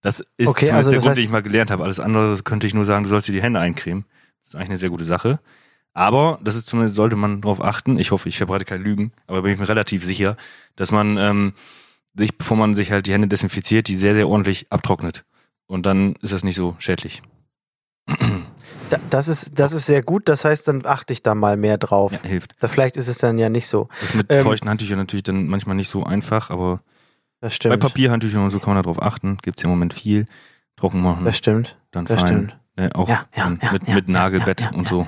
Das ist Okay, zumindest also der das Grund, heißt- den ich mal gelernt habe. Alles andere könnte ich nur sagen, du sollst dir die Hände eincremen. Das ist eigentlich eine sehr gute Sache. Aber das ist zumindest, sollte man darauf achten. Ich hoffe, ich verbreite keine Lügen, aber bin ich mir relativ sicher, dass man ähm, sich, bevor man sich halt die Hände desinfiziert, die sehr, sehr ordentlich abtrocknet. Und dann ist das nicht so schädlich. Da, das, ist, das ist sehr gut, das heißt, dann achte ich da mal mehr drauf. Ja, hilft. Da vielleicht ist es dann ja nicht so. Das mit Ähm, feuchten Handtüchern natürlich dann manchmal nicht so einfach, aber Das Bei stimmt. Papierhandtüchern und so kann man darauf achten. Gibt's im Moment viel. Trocken machen, Das stimmt. dann das fein. stimmt. Ne, auch Ja, ja, ja, mit, mit Nagelbett und so.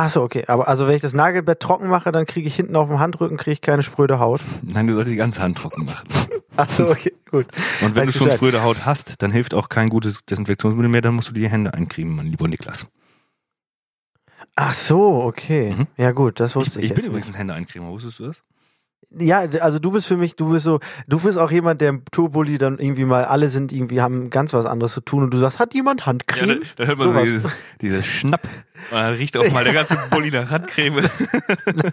Ach so, okay. Aber also wenn ich das Nagelbett trocken mache, dann kriege ich hinten auf dem Handrücken kriege ich keine spröde Haut. Nein, du sollst die ganze Hand trocken machen. <laughs> Ach so, okay, gut. Und wenn Weiß du schon Bescheid. spröde Haut hast, dann hilft auch kein gutes Desinfektionsmittel mehr, dann musst du dir die Hände eincremen, mein lieber Niklas. Ach so, okay. Mhm. Ja gut, das Ich, wusste ich, ich bin jetzt übrigens ein Händeeincremer, wusstest du das? Ja, also du bist für mich, du bist so, du bist auch jemand, der im Turbully dann irgendwie mal, alle sind irgendwie, haben ganz was anderes zu tun und du sagst, hat jemand Handcreme? da, hört man so Sowas. dieses, dieses Schnapp. Dann riecht auch mal der ganze <laughs> Bulli nach Handcreme.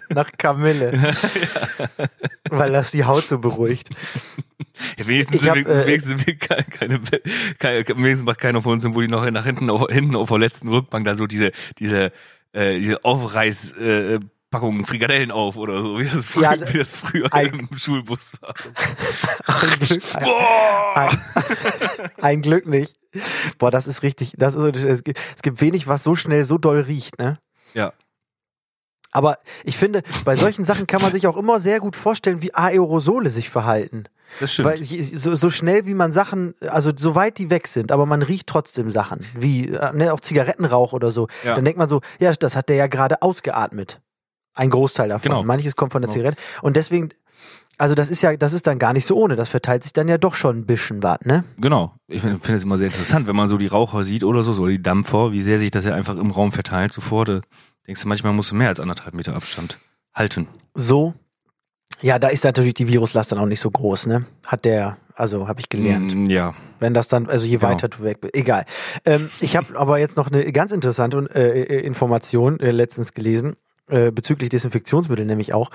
Nach Kamille. <laughs> Weil das die Haut so beruhigt. Ja, wenigstens, Ich hab, wir, äh, wenigstens, keine, keine, keine, wenigstens macht keiner von uns den Bulli noch nach hinten auf, hinten auf der letzten Rückbank da so diese, diese, äh, diese Aufreiß, äh, Packungen Frikadellen auf oder so, wie das früher, Ja, wie das früher ein- im Schulbus war. Ein Glück, ein, Boah! ein, ein Glück nicht. Boah, das ist richtig, das ist, es gibt, es gibt wenig, was so schnell so doll riecht, ne? Ja. Aber ich finde, bei solchen Sachen kann man sich auch immer sehr gut vorstellen, wie Aerosole sich verhalten. Das stimmt. Weil so, so schnell wie man Sachen, also so weit die weg sind, aber man riecht trotzdem Sachen, wie äh, ne, auch Zigarettenrauch oder so. Ja. Dann denkt man so, ja, das hat der ja gerade ausgeatmet. Ein Großteil davon. Genau. Manches kommt von der Genau. Zigarette. Und deswegen, also das ist ja, das ist dann gar nicht so ohne. Das verteilt sich dann ja doch schon ein bisschen was, ne? Genau. Ich finde find es immer sehr interessant, wenn man so die Raucher sieht oder so, so die Dampfer, wie sehr sich das ja einfach im Raum verteilt sofort. Denkst du, manchmal musst du mehr als anderthalb Meter Abstand halten. So. Ja, da ist natürlich die Viruslast dann auch nicht so groß, ne? Hat der, also habe ich gelernt. Mm, Ja. Wenn das dann, also je Genau. weiter du weg bist, egal. Ähm, ich habe aber jetzt noch eine ganz interessante äh, äh, Information äh, letztens gelesen, äh, bezüglich Desinfektionsmittel nämlich auch,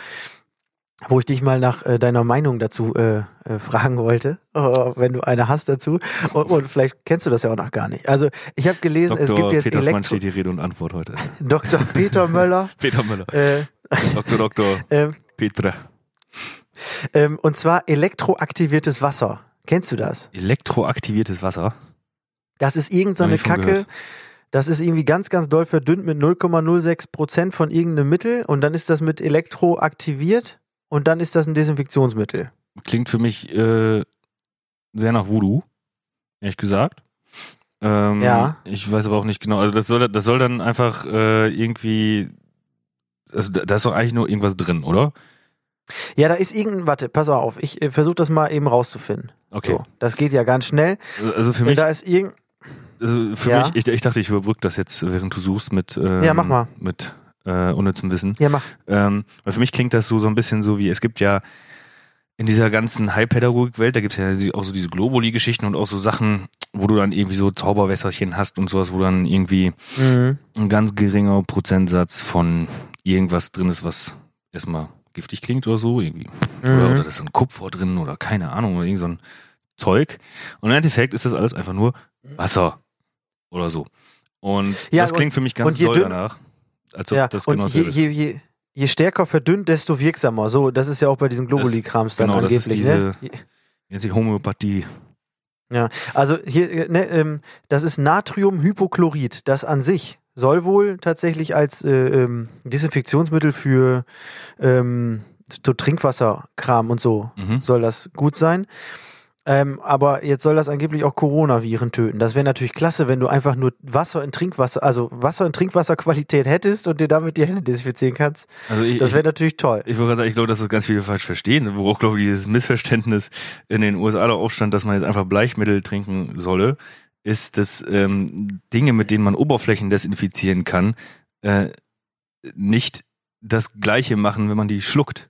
wo ich dich mal nach äh, deiner Meinung dazu äh, äh, fragen wollte, äh, wenn du eine hast dazu. Und, und vielleicht kennst du das ja auch noch gar nicht. Also ich habe gelesen, es gibt Dr. jetzt Petersmann Elektro steht die Rede und Antwort heute. <laughs> Dr. Peter Möller. <laughs> Peter Müller. Äh, <laughs> Dr. Dr. ähm, Petra. ähm, und zwar elektroaktiviertes Wasser. Kennst du das? Elektroaktiviertes Wasser. Das ist irgend so Kacke. gehört. Das ist irgendwie ganz, ganz doll verdünnt mit 0,06 Prozent von irgendeinem Mittel und dann ist das mit Elektro aktiviert und dann ist das ein Desinfektionsmittel. Klingt für mich äh, sehr nach Voodoo, ehrlich gesagt. Ähm, Ja. Ich weiß aber auch nicht genau. Also das soll, das soll dann einfach äh, irgendwie. Also da da ist doch eigentlich nur irgendwas drin, oder? Ja, da ist irgendein, warte, pass auf, ich äh, versuche das mal eben rauszufinden. Okay. So, das geht ja ganz schnell. Also- für mich, da ist irgend, also für Ja. mich, ich, ich dachte, ich überbrücke das jetzt, während du suchst mit, ähm, Ja, mach mal. mit äh, unnützem Wissen. ja mach, Ähm, weil für mich klingt das so, so ein bisschen so wie, es gibt ja in dieser ganzen Heilpädagogik-Welt, da gibt es ja auch so diese Globuli-Geschichten und auch so Sachen, wo du dann irgendwie so Zauberwässerchen hast und sowas, wo dann irgendwie mhm. ein ganz geringer Prozentsatz von irgendwas drin ist, was erstmal giftig klingt oder so, irgendwie. Oder, Mhm. oder da ist ein Kupfer drin oder keine Ahnung, oder irgend so ein Zeug. Und im Endeffekt ist das alles einfach nur Wasser oder so. Und Ja, das und- klingt für mich ganz und je doll danach. Als ob ja, das und je, je, je, je stärker verdünnt, desto wirksamer. So, das ist ja auch bei diesen Globuli-Krams dann genau, das ist angeblich. ne? Nennt sich Homöopathie. Also hier, äh, ne, ähm, das ist Natriumhypochlorid. Das an sich soll wohl tatsächlich als äh, ähm, Desinfektionsmittel für ähm, so Trinkwasserkram und so Mhm. soll das gut sein. Ähm, aber jetzt soll das angeblich auch Coronaviren töten. Das wäre natürlich klasse, wenn du einfach nur Wasser in Trinkwasser, also Wasser in Trinkwasserqualität hättest und dir damit die Hände desinfizieren kannst. Also ich, Das wäre natürlich toll. ich wollte gerade sagen, ich glaube, dass das ganz viele falsch verstehen, wo auch, glaube ich, dieses Missverständnis in den USA da aufstand, dass man jetzt einfach Bleichmittel trinken solle, ist, dass ähm, Dinge, mit denen man Oberflächen desinfizieren kann, äh, nicht das Gleiche machen, wenn man die schluckt.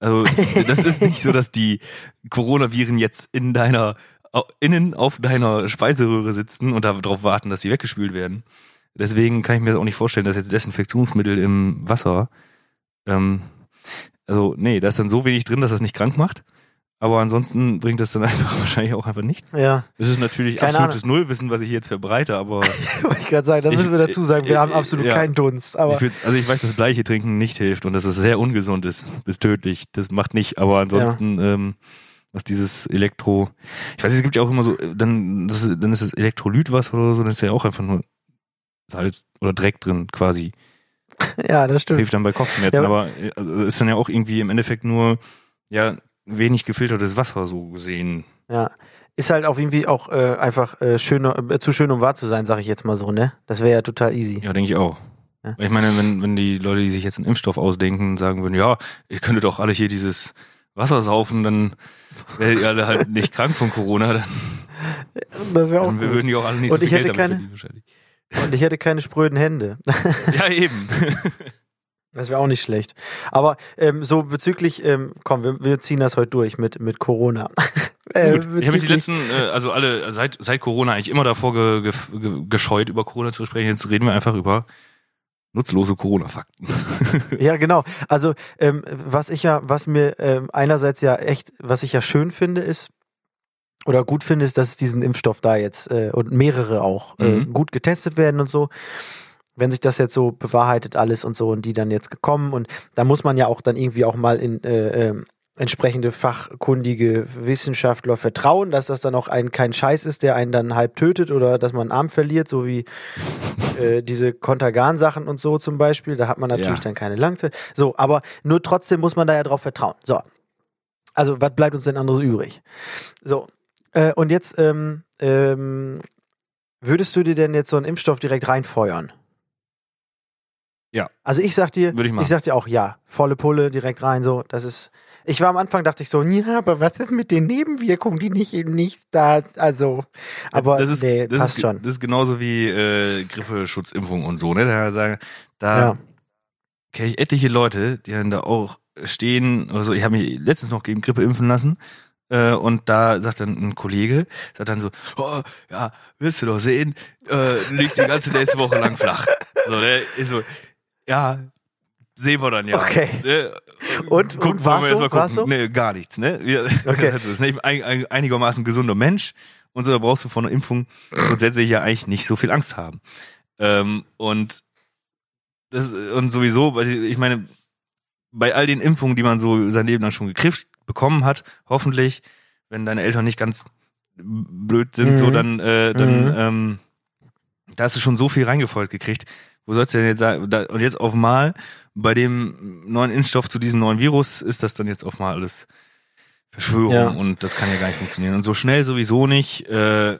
Also das ist nicht so, dass die Coronaviren jetzt in deiner innen auf deiner Speiseröhre sitzen und darauf warten, dass sie weggespült werden. Deswegen kann ich mir das auch nicht vorstellen, dass jetzt Desinfektionsmittel im Wasser ähm, also, nee, da ist dann so wenig drin, dass das nicht krank macht. Aber ansonsten bringt das dann <laughs> einfach wahrscheinlich auch einfach nichts. Ja, Es ist natürlich Keine absolutes Nullwissen, was ich jetzt verbreite, aber <laughs> wollte ich gerade sagen, da müssen wir dazu sagen, wir ich- haben absolut ja. keinen Dunst. Aber ich also ich weiß, dass Bleiche trinken nicht hilft und dass es sehr ungesund ist, bis tödlich. Das macht nicht, aber ansonsten, ähm, was dieses Elektro, ich weiß, es gibt ja auch immer so, dann, das, ist- dann ist es Elektrolytwasser oder so, dann ist ja auch einfach nur Salz oder Dreck drin quasi. <laughs> ja, das stimmt. hilft dann bei Kopfschmerzen, Ja, aber äh, also ist dann ja auch irgendwie im Endeffekt nur, ja, wenig gefiltertes Wasser so gesehen. Ja. Ist halt auch irgendwie auch äh, einfach äh, schön, äh, zu schön, um wahr zu sein, sage ich jetzt mal so, ne? Das wäre ja total easy. Ja, denke ich auch. Ja. Ich meine, wenn, wenn die Leute, die sich jetzt einen Impfstoff ausdenken, sagen würden, ja, ich könnte doch alle hier dieses Wasser saufen, dann wären die alle halt nicht krank von Corona, dann, <laughs> Das wäre auch dann gut. würden die auch alle nicht Und so viel Geld damit keine- verdienen wahrscheinlich. Und ich hätte keine spröden Hände. <laughs> Ja, eben. <laughs> Das wäre auch nicht schlecht. Aber ähm, so bezüglich, ähm, komm, wir, wir ziehen das heute durch mit, mit Corona. <laughs> Äh, Gut, ich habe mich die letzten, äh, also alle, seit, seit Corona eigentlich immer davor ge, ge, ge, gescheut, über Corona zu sprechen. Jetzt reden wir einfach über nutzlose Corona-Fakten. <laughs> Ja, genau. Also ähm, was ich ja, was mir ähm, einerseits ja echt, was ich ja schön finde, ist oder gut finde, ist, dass diesen Impfstoff da jetzt äh, und mehrere auch äh, Mhm. gut getestet werden und so. Wenn sich das jetzt so bewahrheitet alles und so und die dann jetzt gekommen und da muss man ja auch dann irgendwie auch mal in äh, ähm, entsprechende fachkundige Wissenschaftler vertrauen, dass das dann auch ein kein Scheiß ist, der einen dann halb tötet oder dass man einen Arm verliert, so wie <laughs> äh, diese Kontergan-Sachen und so zum Beispiel. Da hat man natürlich Ja. dann keine Langzeit. So, aber nur trotzdem muss man da ja drauf vertrauen. So. Also, was bleibt uns denn anderes übrig? So. Äh, und jetzt, ähm, ähm, würdest du dir denn jetzt so einen Impfstoff direkt reinfeuern? Ja. Also ich sag dir, Würde ich machen. sag dir auch ja, volle Pulle direkt rein, so, das ist, ich war am Anfang, dachte ich so, ja, aber was ist mit den Nebenwirkungen, die nicht eben nicht da, also, aber das ist, nee, das passt ist, schon. Das ist genauso wie äh, Grippeschutzimpfung und so, ne? Da sagen, da Ja. kenne ich etliche Leute, die dann da auch stehen oder so. Ich habe mich letztens noch gegen Grippe impfen lassen. Äh, und da sagt dann ein Kollege, sagt dann so, oh, ja, wirst du doch sehen, äh, du liegst die ganze nächste Woche lang flach. So, ne? Ich so, ja, sehen wir dann ja. Okay. Ne? Und- Gucken, und war's so? War's so? Nee, gar nichts, ne? Wir, <laughs> Okay. also, ist nicht ein, ein, einigermaßen gesunder Mensch und so, da brauchst du vor einer Impfung grundsätzlich ja eigentlich nicht so viel Angst haben. Ähm, und das, und sowieso, weil ich meine, bei all den Impfungen, die man so sein Leben lang schon gekriegt bekommen hat, hoffentlich, wenn deine Eltern nicht ganz blöd sind, Mhm. so dann, äh, dann, Mhm. ähm, da hast du schon so viel reingefeuert gekriegt. Wo sollst du denn jetzt sagen? Und jetzt auf mal bei dem neuen Impfstoff zu diesem neuen Virus ist das dann jetzt auf mal alles Verschwörung Ja. und das kann ja gar nicht funktionieren. Und so schnell sowieso nicht. Äh,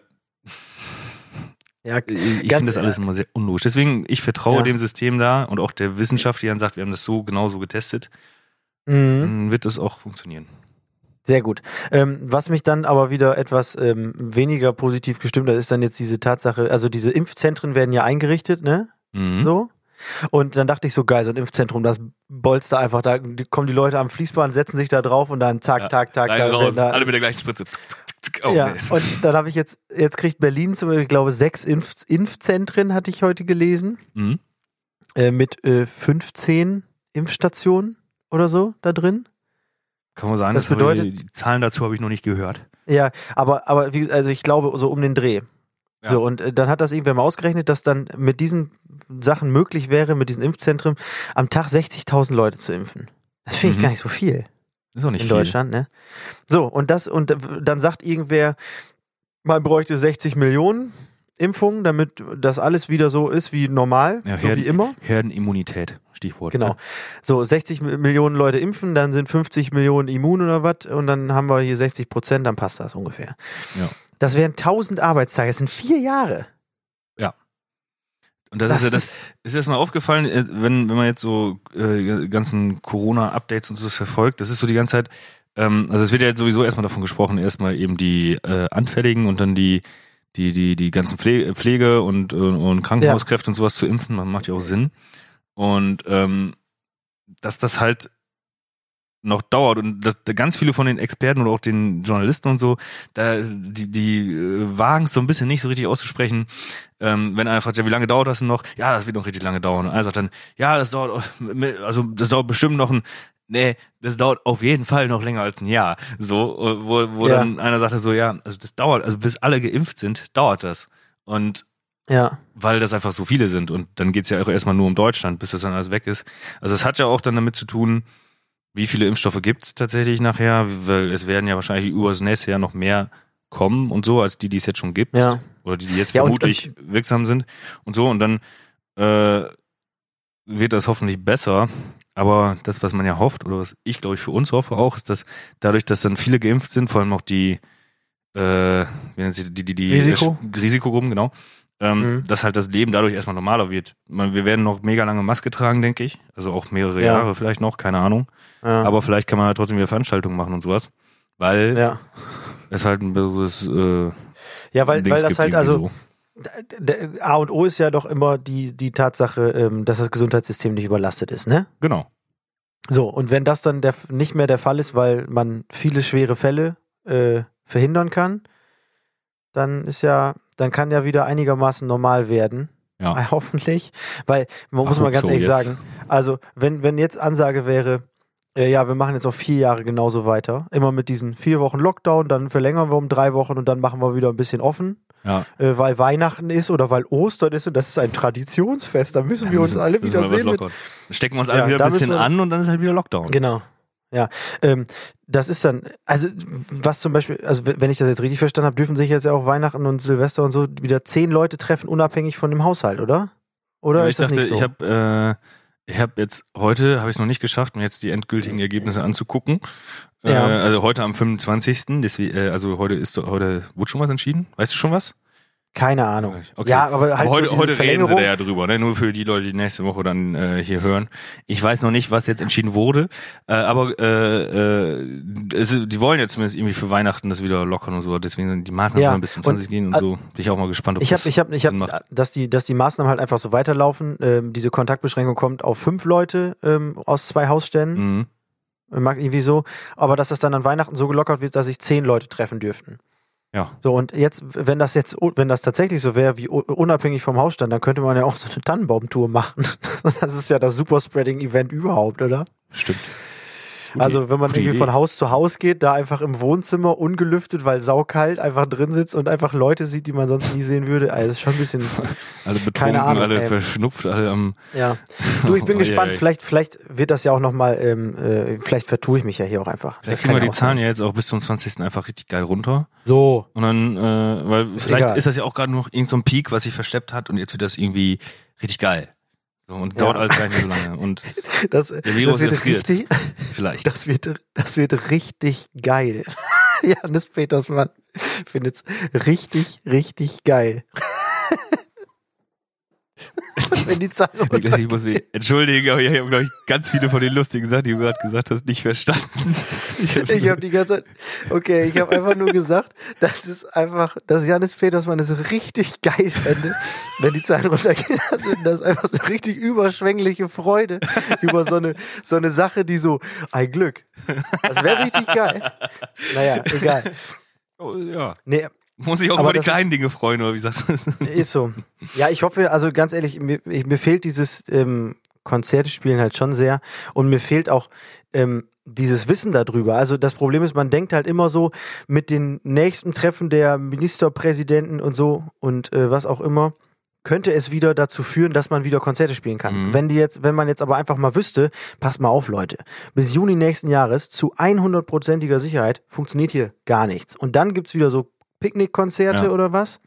Ja, ich finde das alles immer sehr unlogisch. Deswegen, ich vertraue Ja. dem System da und auch der Wissenschaft, die dann sagt, wir haben das so genauso getestet, mhm. dann wird das auch funktionieren. Sehr gut. Ähm, was mich dann aber wieder etwas ähm, weniger positiv gestimmt hat, ist dann jetzt diese Tatsache, also diese Impfzentren werden ja eingerichtet, ne? Mhm. So. Und dann dachte ich so, geil, so ein Impfzentrum, das bolzt da einfach, da die- kommen die Leute am Fließband, setzen sich da drauf und dann zack, Ja, zack, zack, Rein, da, raus, da, alle mit der gleichen Spritze. Oh, ja, nee. und dann habe ich jetzt, jetzt kriegt Berlin zum Beispiel, ich glaube, sechs Impf Impfzentren, hatte ich heute gelesen, Mhm. äh, mit äh, 15 Impfstationen oder so da drin. Kann man sagen, Das das bedeutet, bedeutet- die Zahlen dazu habe ich noch nicht gehört. Ja, aber, aber wie, also ich glaube, so um den Dreh. Ja. So, und äh, dann hat das irgendwer mal ausgerechnet, dass dann mit diesen Sachen möglich wäre, mit diesen Impfzentren, am Tag 60.000 Leute zu impfen. Das finde ich Mhm. gar nicht so viel Ist auch nicht in viel. Deutschland, ne? So, und das, und dann sagt irgendwer, man bräuchte 60 Millionen Impfungen, damit das alles wieder so ist wie normal, Ja, so Herden- wie immer. Herdenimmunität, Stichwort. Genau. Ne? So, 60 Mi- Millionen Leute impfen, dann sind 50 Millionen immun oder was und dann haben wir hier 60 Prozent, dann passt das ungefähr. Ja. Das wären 1000 Arbeitstage, das sind vier Jahre. Und das, Das ist ja das, ist- ist erstmal aufgefallen, äh, wenn, wenn man jetzt so äh, ganzen Corona-Updates und so das verfolgt, das ist so die ganze Zeit, ähm, also es wird ja jetzt sowieso erstmal davon gesprochen, erstmal eben die äh, Anfälligen und dann die, die, die, die ganzen Pflege, Pflege und, und, Krankenhauskräfte und sowas zu impfen, man macht ja auch Sinn. Und ähm, dass das halt noch dauert und dass ganz viele von den Experten oder auch den Journalisten und so, da die, die äh, wagen es so ein bisschen nicht so richtig auszusprechen, ähm, wenn einer fragt, ja, wie lange dauert das denn noch? Ja, das wird noch richtig lange dauern. Und einer sagt dann, ja, das dauert, also das dauert bestimmt noch ein, nee, das dauert auf jeden Fall noch länger als ein Jahr. So, wo, wo Ja. dann einer sagte so, ja, also das dauert, also bis alle geimpft sind, dauert das. Und Ja. weil das einfach so viele sind und dann geht's ja auch erstmal nur um Deutschland, bis das dann alles weg ist. Also es hat ja auch dann damit zu tun, wie viele Impfstoffe gibt's tatsächlich nachher, weil es werden ja wahrscheinlich über das nächste Jahr noch mehr kommen und so, als die, die es jetzt schon gibt. Ja. Oder die, die jetzt Ja, und- vermutlich wirksam sind und so. Und dann äh, wird das hoffentlich besser. Aber das, was man ja hofft, oder was ich glaube ich für uns hoffe auch, ist, dass dadurch, dass dann viele geimpft sind, vor allem auch die, äh, wie nennt sie, die, die, die Risiko? Risikogruppen, genau, ähm, Mhm. dass halt das Leben dadurch erstmal normaler wird. Man, wir werden noch mega lange Maske tragen, denke ich. Also auch mehrere Ja. Jahre vielleicht noch, keine Ahnung. Ja. Aber vielleicht kann man halt trotzdem wieder Veranstaltungen machen und sowas. Weil ja. es halt ein besseres äh, Ja, weil, Dings weil das halt, also so. A und O ist ja doch immer die, die Tatsache, ähm, dass das Gesundheitssystem nicht überlastet ist, ne? Genau. So, und wenn das dann der, nicht mehr der Fall ist, weil man viele schwere Fälle äh, verhindern kann, dann ist ja, dann kann ja wieder einigermaßen normal werden. Ja. <laughs> Hoffentlich. Weil, man muss Ach, mal ganz so, ehrlich yes. sagen, also wenn, wenn jetzt Ansage wäre, äh, ja, wir machen jetzt noch vier Jahre genauso weiter, immer mit diesen vier Wochen Lockdown, dann verlängern wir um drei Wochen und dann machen wir wieder ein bisschen offen, Ja. äh, weil Weihnachten ist oder weil Ostern ist und das ist ein Traditionsfest, da müssen wir uns alle. Mit, lockern. Stecken wir uns alle Ja, wieder ein bisschen wir- an und dann ist halt wieder Lockdown. Genau. Ja, ähm, das ist dann, also was zum Beispiel, also wenn ich das jetzt richtig verstanden habe, dürfen sich jetzt ja auch Weihnachten und Silvester und so wieder zehn Leute treffen, unabhängig von dem Haushalt, oder? Oder Ja, ist ich das dachte, nicht so? ich habe äh, ich habe jetzt heute habe ich es noch nicht geschafft, mir jetzt die endgültigen Ergebnisse anzugucken. Ja. Äh, also heute am 25. Deswegen, äh, also heute ist heute wurde schon was entschieden. Weißt du schon was? Keine Ahnung. Okay. Ja, aber halt Aber heute, so heute reden sie da ja drüber, ne? Nur für die Leute, die nächste Woche dann äh, hier hören. Ich weiß noch nicht, was jetzt entschieden wurde, äh, aber äh, äh, also, die wollen ja zumindest irgendwie für Weihnachten das wieder lockern und so. Deswegen sind die Maßnahmen Ja, bis zum und, 20 gehen und so. Bin ich auch mal gespannt, ob Ich das ich habe, ich Sinn macht. dass die, dass die Maßnahmen halt einfach so weiterlaufen. Ähm, diese Kontaktbeschränkung kommt auf fünf Leute ähm, aus zwei Hausständen, Mhm. mag irgendwie so. Aber dass das dann an Weihnachten so gelockert wird, dass sich zehn Leute treffen dürften. Ja. So, und jetzt, wenn das jetzt, wenn das tatsächlich so wäre, wie unabhängig vom Hausstand, dann könnte man ja auch so eine Tannenbaumtour machen. <laughs> Das ist ja das Superspreading-Event überhaupt, oder? Stimmt. Gute- also, wenn man irgendwie Idee. von Haus zu Haus geht, da einfach im Wohnzimmer ungelüftet, weil saukalt einfach drin sitzt und einfach Leute sieht, die man sonst nie sehen würde. Also, ist schon ein bisschen, <laughs> alle betrunken, keine Ahnung, alle ey. verschnupft, alle am ja. Du, ich bin Oh, <laughs> gespannt. je. Vielleicht, vielleicht wird das ja auch nochmal, ähm, äh, vielleicht vertue ich mich ja hier auch einfach. Vielleicht kriegen wir die Zahlen ja jetzt auch bis zum 20. einfach richtig geil runter. So. Und dann, äh, weil vielleicht Egal. ist das ja auch gerade noch irgendein so Peak, was sich versteppt hat und jetzt wird das irgendwie richtig geil. So, und Ja. dauert alles gar nicht so lange. Und <laughs> Das, Virus das wird erfriert. richtig, <laughs> vielleicht. Das wird, das wird richtig geil. <laughs> Janis Petersmann findet's richtig, richtig geil. <laughs> Wenn die Zahlen Niklas, ich muss mich entschuldigen, aber ich habe, glaube ich, ganz viele von den lustigen Sachen, die du gerade gesagt hast, nicht verstanden. <laughs> Ich hab, habe die ganze Zeit, okay, ich habe einfach nur gesagt, dass es einfach, dass Janis Petersmann es richtig geil fände, wenn die Zahlen runtergehen. <laughs> Also das ist einfach so richtig überschwängliche Freude über so eine, so eine Sache, die so, ein Glück. Das wäre richtig geil. Naja, egal. oh, ja. Nee, Muss ich auch Aber über die ist- kleinen Dinge freuen, oder wie sagt man das? Ist so. Ja, ich hoffe, also ganz ehrlich, mir, mir fehlt dieses ähm, Konzerte spielen halt schon sehr und mir fehlt auch ähm, dieses Wissen darüber. Also das Problem ist, man denkt halt immer so mit den nächsten Treffen der Ministerpräsidenten und so und äh, was auch immer könnte es wieder dazu führen, dass man wieder Konzerte spielen kann. Mhm. Wenn die jetzt, wenn man jetzt aber einfach mal wüsste, passt mal auf, Leute, bis Juni nächsten Jahres zu 100%iger Sicherheit funktioniert hier gar nichts. Und dann gibt's wieder so Picknickkonzerte Ja. oder was?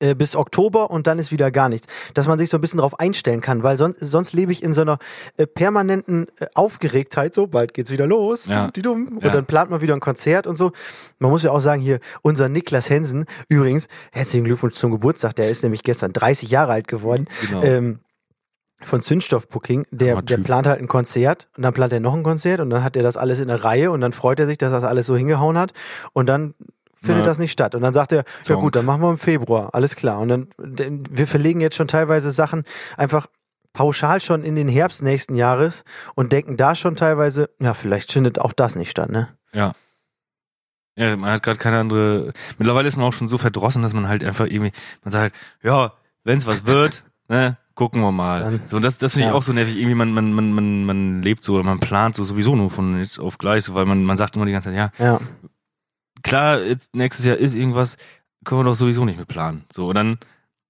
Äh, bis Oktober und dann ist wieder gar nichts. Dass man sich so ein bisschen drauf einstellen kann, weil sonst, sonst lebe ich in so einer äh, permanenten äh, Aufgeregtheit, so bald geht's wieder los, Ja. die dumm. Und Ja. dann plant man wieder ein Konzert und so. Man muss ja auch sagen, hier, unser Niklas Hensen, übrigens, herzlichen Glückwunsch zum Geburtstag, der ist nämlich gestern 30 Jahre alt geworden. Genau. Ähm, von Zündstoff-Booking, der, der plant halt ein Konzert und dann plant er noch ein Konzert und dann hat er das alles in der Reihe und dann freut er sich, dass das alles so hingehauen hat und dann findet Na. das nicht statt. Und dann sagt er, ja Zonk. gut, dann machen wir im Februar, alles klar. Und dann, denn wir verlegen jetzt schon teilweise Sachen einfach pauschal schon in den Herbst nächsten Jahres und denken da schon teilweise, ja, vielleicht findet auch das nicht statt, ne? Ja. Ja, man hat gerade keine andere. Mittlerweile ist man auch schon so verdrossen, dass man halt einfach irgendwie, man sagt halt, ja, wenn's was wird, <laughs> ne, gucken wir mal. Dann- so, und das, das finde ich ja. auch so nervig. Irgendwie, man, man, man, man, man lebt so, man plant so sowieso nur von jetzt auf gleich, so, weil man, man sagt immer die ganze Zeit, ja, Ja. Klar, jetzt nächstes Jahr ist irgendwas, können wir doch sowieso nicht mit planen. So, und dann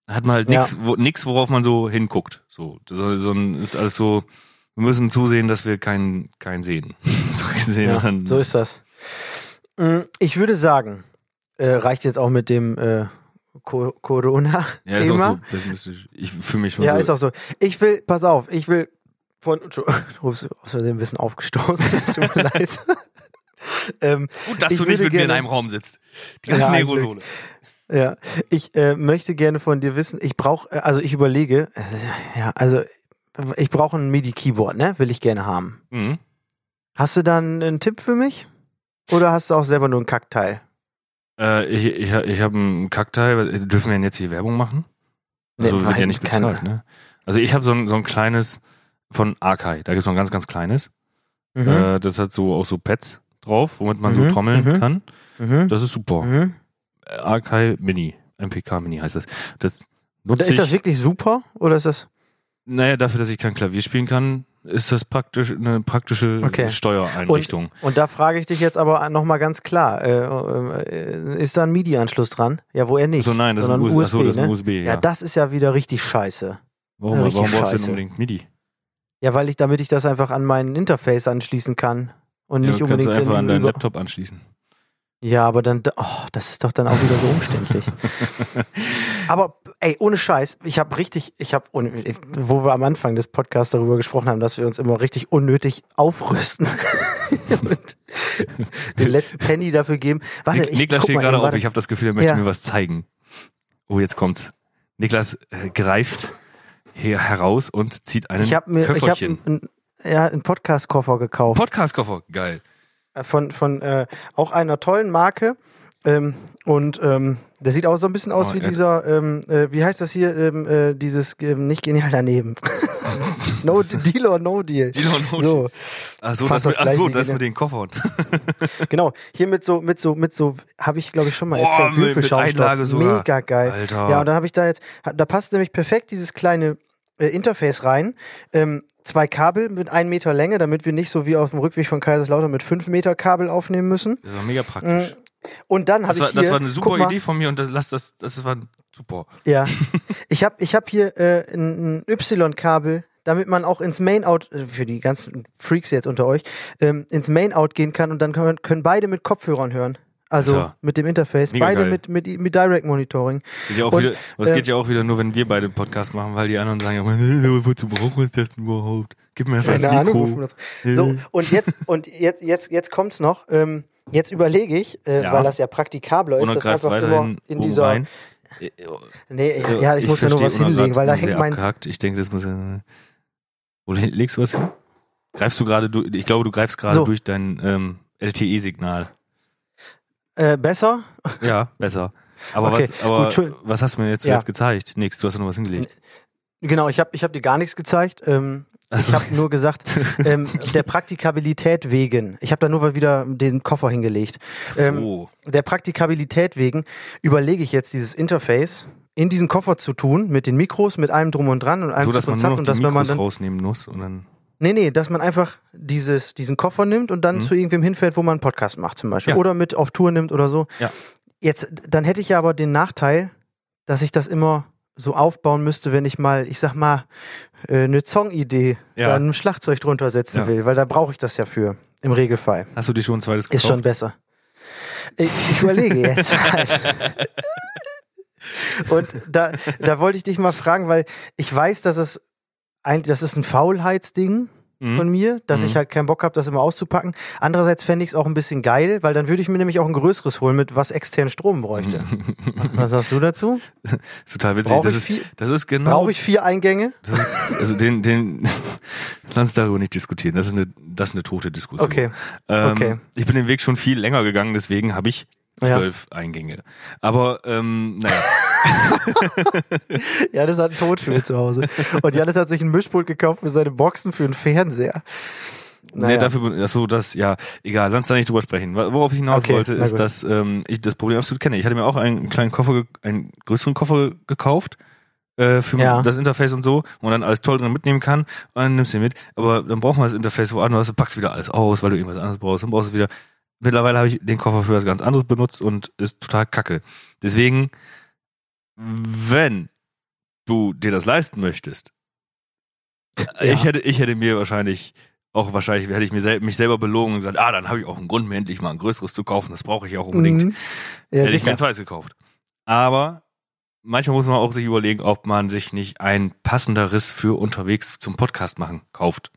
hat man halt Ja. nichts, wo, nix, worauf man so hinguckt. So, so, so ist alles so, wir müssen zusehen, dass wir keinen, keinen sehen. <laughs> so gesehen. Ja, dann, so ist das. Mm, Ich würde sagen, äh, reicht jetzt auch mit dem äh, Co Corona. Ja, ist auch Thema. so pessimistisch. Ich fühle mich schon Ja, so. ist auch so. Ich will, pass auf, ich will von, ups, <laughs> aus Versehen ein bisschen aufgestoßen, es tut mir <laughs> leid. <laughs> ähm, Gut, dass du nicht mit mir in gerne- einem Raum sitzt. Die Ja, ganzen ein Aerosole. ja, ich äh, möchte gerne von dir wissen, ich brauche, also ich überlege, ja, also ich brauche ein MIDI-Keyboard, ne? Will ich gerne haben. Mhm. Hast du dann einen Tipp für mich? Oder hast du auch selber nur ein Kackteil? Äh, ich ich, ich habe einen Kackteil. Dürfen wir denn jetzt hier Werbung machen? Also Nee, wird ja nicht keine- bezahlt, ne? Also ich habe so ein, so ein kleines von Arkai. Da gibt es noch ein ganz, ganz kleines. Mhm. Äh, das hat so auch so Pads drauf, womit man so Mhm, trommeln mhm. kann. mhm. Das ist super. Mhm. Arkai Mini. MPK Mini heißt das. Das nutze Ist das ich. wirklich super? Oder ist das. Naja, dafür, dass ich kein Klavier spielen kann, ist das praktisch eine praktische Okay. Steuereinrichtung. Und da frage ich dich jetzt aber nochmal ganz klar: äh, äh, Ist da ein MIDI-Anschluss dran? Ja, wo er nicht. so nein, das ist ein USB. Achso, das ist ein ne? USB, ja. Ja, das ist ja wieder richtig scheiße. warum ja, warum richtig brauchst du denn unbedingt MIDI? Ja, weil ich, damit ich das einfach an mein Interface anschließen kann. Und Ja, nicht kannst unbedingt. du einfach in- an deinen Laptop anschließen. Ja, aber dann, oh, das ist doch dann auch wieder so umständlich. <laughs> aber ey, ohne Scheiß, ich habe richtig, ich habe, wo wir am Anfang des Podcasts darüber gesprochen haben, dass wir uns immer richtig unnötig aufrüsten <laughs> und den letzten Penny dafür geben. Warte, Nik ich Niklas steht gerade auf. Ich habe das Gefühl, er möchte Ja. mir was zeigen. Oh, jetzt kommt's. Niklas äh, greift hier heraus und zieht einen Ich habe mir, ich habe Köfferchen. Einen, ja, einen Podcast-Koffer gekauft. Podcast-Koffer, geil. Äh, von, von äh, auch einer tollen Marke. Ähm, und ähm, der sieht auch so ein bisschen aus Oh, wie er- dieser, ähm, äh, wie heißt das hier, ähm, äh, dieses ähm, nicht genial daneben. <laughs> no Deal or No Deal. Deal or No So, Ach so, Fast das, das mit, ach so das mit den Koffern. <laughs> genau. Hier mit so, mit so, mit so, habe ich glaube ich schon mal Boah, erzählt, mit- mit. Einlage sogar. Mega geil. Alter. Ja, und dann habe ich da jetzt, da passt nämlich perfekt dieses kleine äh, Interface rein. Ähm, zwei Kabel mit einem Meter Länge, damit wir nicht so wie auf dem Rückweg von Kaiserslautern mit fünf Meter Kabel aufnehmen müssen. Das war mega praktisch. Und dann habe Das ich war, hier, das war eine super mal, Idee von mir und das, lass das, das war super. Ja. Ich habe ich hab hier äh, ein, ein Y-Kabel, damit man auch ins Main-Out, äh, für die ganzen Freaks jetzt unter euch, ähm, ins Main-Out gehen kann und dann können, können beide mit Kopfhörern hören. Also Alter. mit dem Interface. Mega beide mit, mit, mit Direct Monitoring. Geht ja auch Und, wieder, das äh, geht ja auch wieder nur, wenn wir beide Podcast machen, weil die anderen sagen, ja, wozu brauchen wir das überhaupt? Gib mir einfach Keine das Ahnung, Mikro. So, <laughs> und jetzt, und jetzt, jetzt, jetzt kommt's noch. Ähm, jetzt überlege ich, äh, Ja. weil das ja praktikabler ist, das einfach weiterhin in dieser. rein. Nee, ja, ja, ich, muss ja nur was hinlegen, weil da hängt mein. abgehakt. Ich denke, das muss ja. Wo legst du was hin? Greifst du gerade, du, ich glaube, du greifst gerade So. durch dein ähm, LTE-Signal. Äh, besser? Ja, besser. Aber, Okay, was, aber gut, was hast du mir jetzt Ja. zuletzt gezeigt? Nix, du hast nur was hingelegt. Genau, ich habe ich hab dir gar nichts gezeigt. Ähm, Ich Also, habe nur gesagt, <laughs> ähm, der Praktikabilität wegen. Ich habe da nur mal wieder den Koffer hingelegt. Ähm, so. der Praktikabilität wegen überlege ich jetzt dieses Interface in diesen Koffer zu tun, mit den Mikros, mit allem drum und dran und allem so, dass man nur noch und die dass wenn man Mikros dann rausnehmen muss und dann. Nee, nee, dass man einfach dieses, diesen Koffer nimmt und dann Mhm. zu irgendwem hinfährt, wo man einen Podcast macht zum Beispiel. Ja. Oder mit auf Tour nimmt oder so. Ja. Jetzt, dann hätte ich ja aber den Nachteil, dass ich das immer so aufbauen müsste, wenn ich mal, ich sag mal, äh, eine Songidee Ja. da ein Schlagzeug drunter setzen Ja. will, weil da brauche ich das ja für, im Regelfall. Hast du dir schon ein zweites Ist gekauft? schon besser. Ich, ich überlege jetzt. <laughs> Und da, da wollte ich dich mal fragen, weil ich weiß, dass es ein, das ist ein Faulheitsding Mhm. von mir, dass Mhm. ich halt keinen Bock habe, das immer auszupacken. Andererseits fände ich es auch ein bisschen geil, weil dann würde ich mir nämlich auch ein größeres holen, mit was extern Strom bräuchte. Was sagst du dazu? ist <laughs> total witzig. Brauche Das ich, ist, vier- das ist genau. brauch ich vier Eingänge? <laughs> Das ist, also den, den, <laughs> lass darüber nicht diskutieren. Das ist eine, das ist eine tote Diskussion. Okay. Ähm, okay. Ich bin den Weg schon viel länger gegangen, deswegen habe ich Ja. zwölf Eingänge. Aber ähm, naja, <laughs> Ja, das hat einen Tonstuhl zu Hause. Und Janis hat sich ein Mischpult gekauft für seine Boxen für einen Fernseher. nee, dafür, achso, das, ja, egal, lass uns da nicht drüber sprechen. Worauf ich hinaus Okay, wollte, ist, dass ähm, ich das Problem absolut kenne. Ich hatte mir auch einen kleinen Koffer, einen größeren Koffer gekauft äh, für Ja. das Interface und so, wo man dann alles toll drin mitnehmen kann und dann nimmst du ihn mit. Aber dann braucht man das Interface woanders, du packst wieder alles aus, weil du irgendwas anderes brauchst, dann brauchst du es wieder. Mittlerweile habe ich den Koffer für was ganz anderes benutzt und ist total kacke. Deswegen, wenn du dir das leisten möchtest, Ja. ich hätte, ich hätte mir wahrscheinlich auch wahrscheinlich hätte ich mir sel mich selber belogen und gesagt, ah, dann habe ich auch einen Grund, mir endlich mal ein größeres zu kaufen. Das brauche ich auch unbedingt. Mhm. Ja, hätte ich mir sicher. ein zweites gekauft. Aber manchmal muss man auch sich überlegen, ob man sich nicht ein passenderes für unterwegs zum Podcast machen kauft.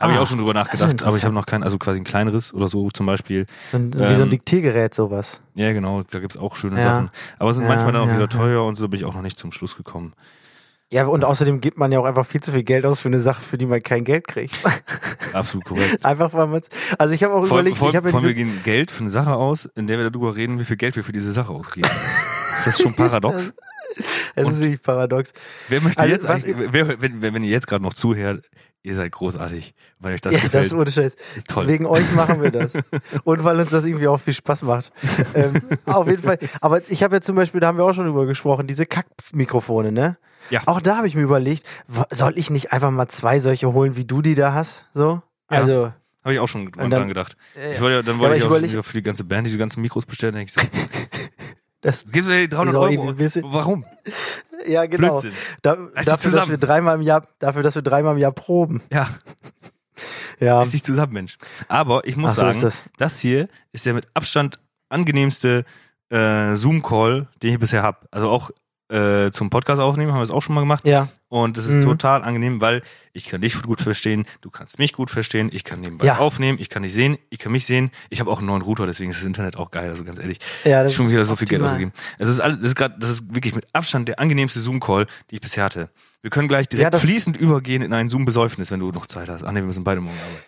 Habe ich Ah, auch schon drüber nachgedacht, aber ich habe noch kein, also quasi ein kleineres oder so zum Beispiel. So ein- Wie so ein Ähm, Diktiergerät, sowas. Ja, genau, da gibt's auch schöne Ja. Sachen. Aber es sind Ja, manchmal dann auch ja, wieder teuer und so bin ich auch noch nicht zum Schluss gekommen. Ja, und außerdem gibt man ja auch einfach viel zu viel Geld aus für eine Sache, für die man kein Geld kriegt. <laughs> Absolut korrekt. einfach weil man es. Also ich habe auch Vor, überlegt, vor, ich habe vor wir gehen Geld für eine Sache aus, in der wir darüber reden, wie viel Geld wir für diese Sache ausgeben. <laughs> ist das schon paradox? es und- ist wirklich paradox. Wer möchte Also, jetzt was wer, wenn, wenn, wenn ihr jetzt gerade noch zuhört, ihr seid großartig, weil euch das ja, gefällt. das ist ohne Scheiß. ist toll. Wegen euch machen wir das. <laughs> Und weil uns das irgendwie auch viel Spaß macht. ähm, auf jeden Fall. Aber ich habe ja zum Beispiel, da haben wir auch schon drüber gesprochen, diese Kackmikrofone, ne? Ja. Auch da habe ich mir überlegt, soll ich nicht einfach mal zwei solche holen, wie du die da hast? So? Ja. Also, Habe ich auch schon dran gedacht. äh, Ich wollte ja, dann Ja, wollte aber ich ich auch schon wieder für die ganze Band diese ganzen Mikros bestellen. Denke ich so, <laughs> das, gibst du dir 300 Ist auch Euro? Warum? ja, genau. Blödsinn. Da, dafür, dass wir dreimal im Jahr, dafür, dass wir dreimal im Jahr proben. Ja, Ja. ist nicht zusammen, Mensch. Aber ich muss Ach so sagen, ist das. das hier ist der mit Abstand angenehmste äh, Zoom-Call, den ich bisher habe. Also auch äh, zum Podcast aufnehmen, haben wir es auch schon mal gemacht. Ja. Und es ist Mhm. total angenehm, weil ich kann dich gut verstehen, du kannst mich gut verstehen, ich kann nebenbei Ja. aufnehmen, ich kann dich sehen, ich kann mich sehen. Ich habe auch einen neuen Router, deswegen ist das Internet auch geil, also ganz ehrlich. Ja, das schon ist wieder so viel Geld ausgegeben. Es ist alles, das ist gerade, das ist wirklich mit Abstand der angenehmste Zoom-Call, die ich bisher hatte. Wir können gleich direkt Ja, fließend übergehen in ein Zoom-Besäufnis, wenn du noch Zeit hast. Ah ne, wir müssen beide morgen arbeiten.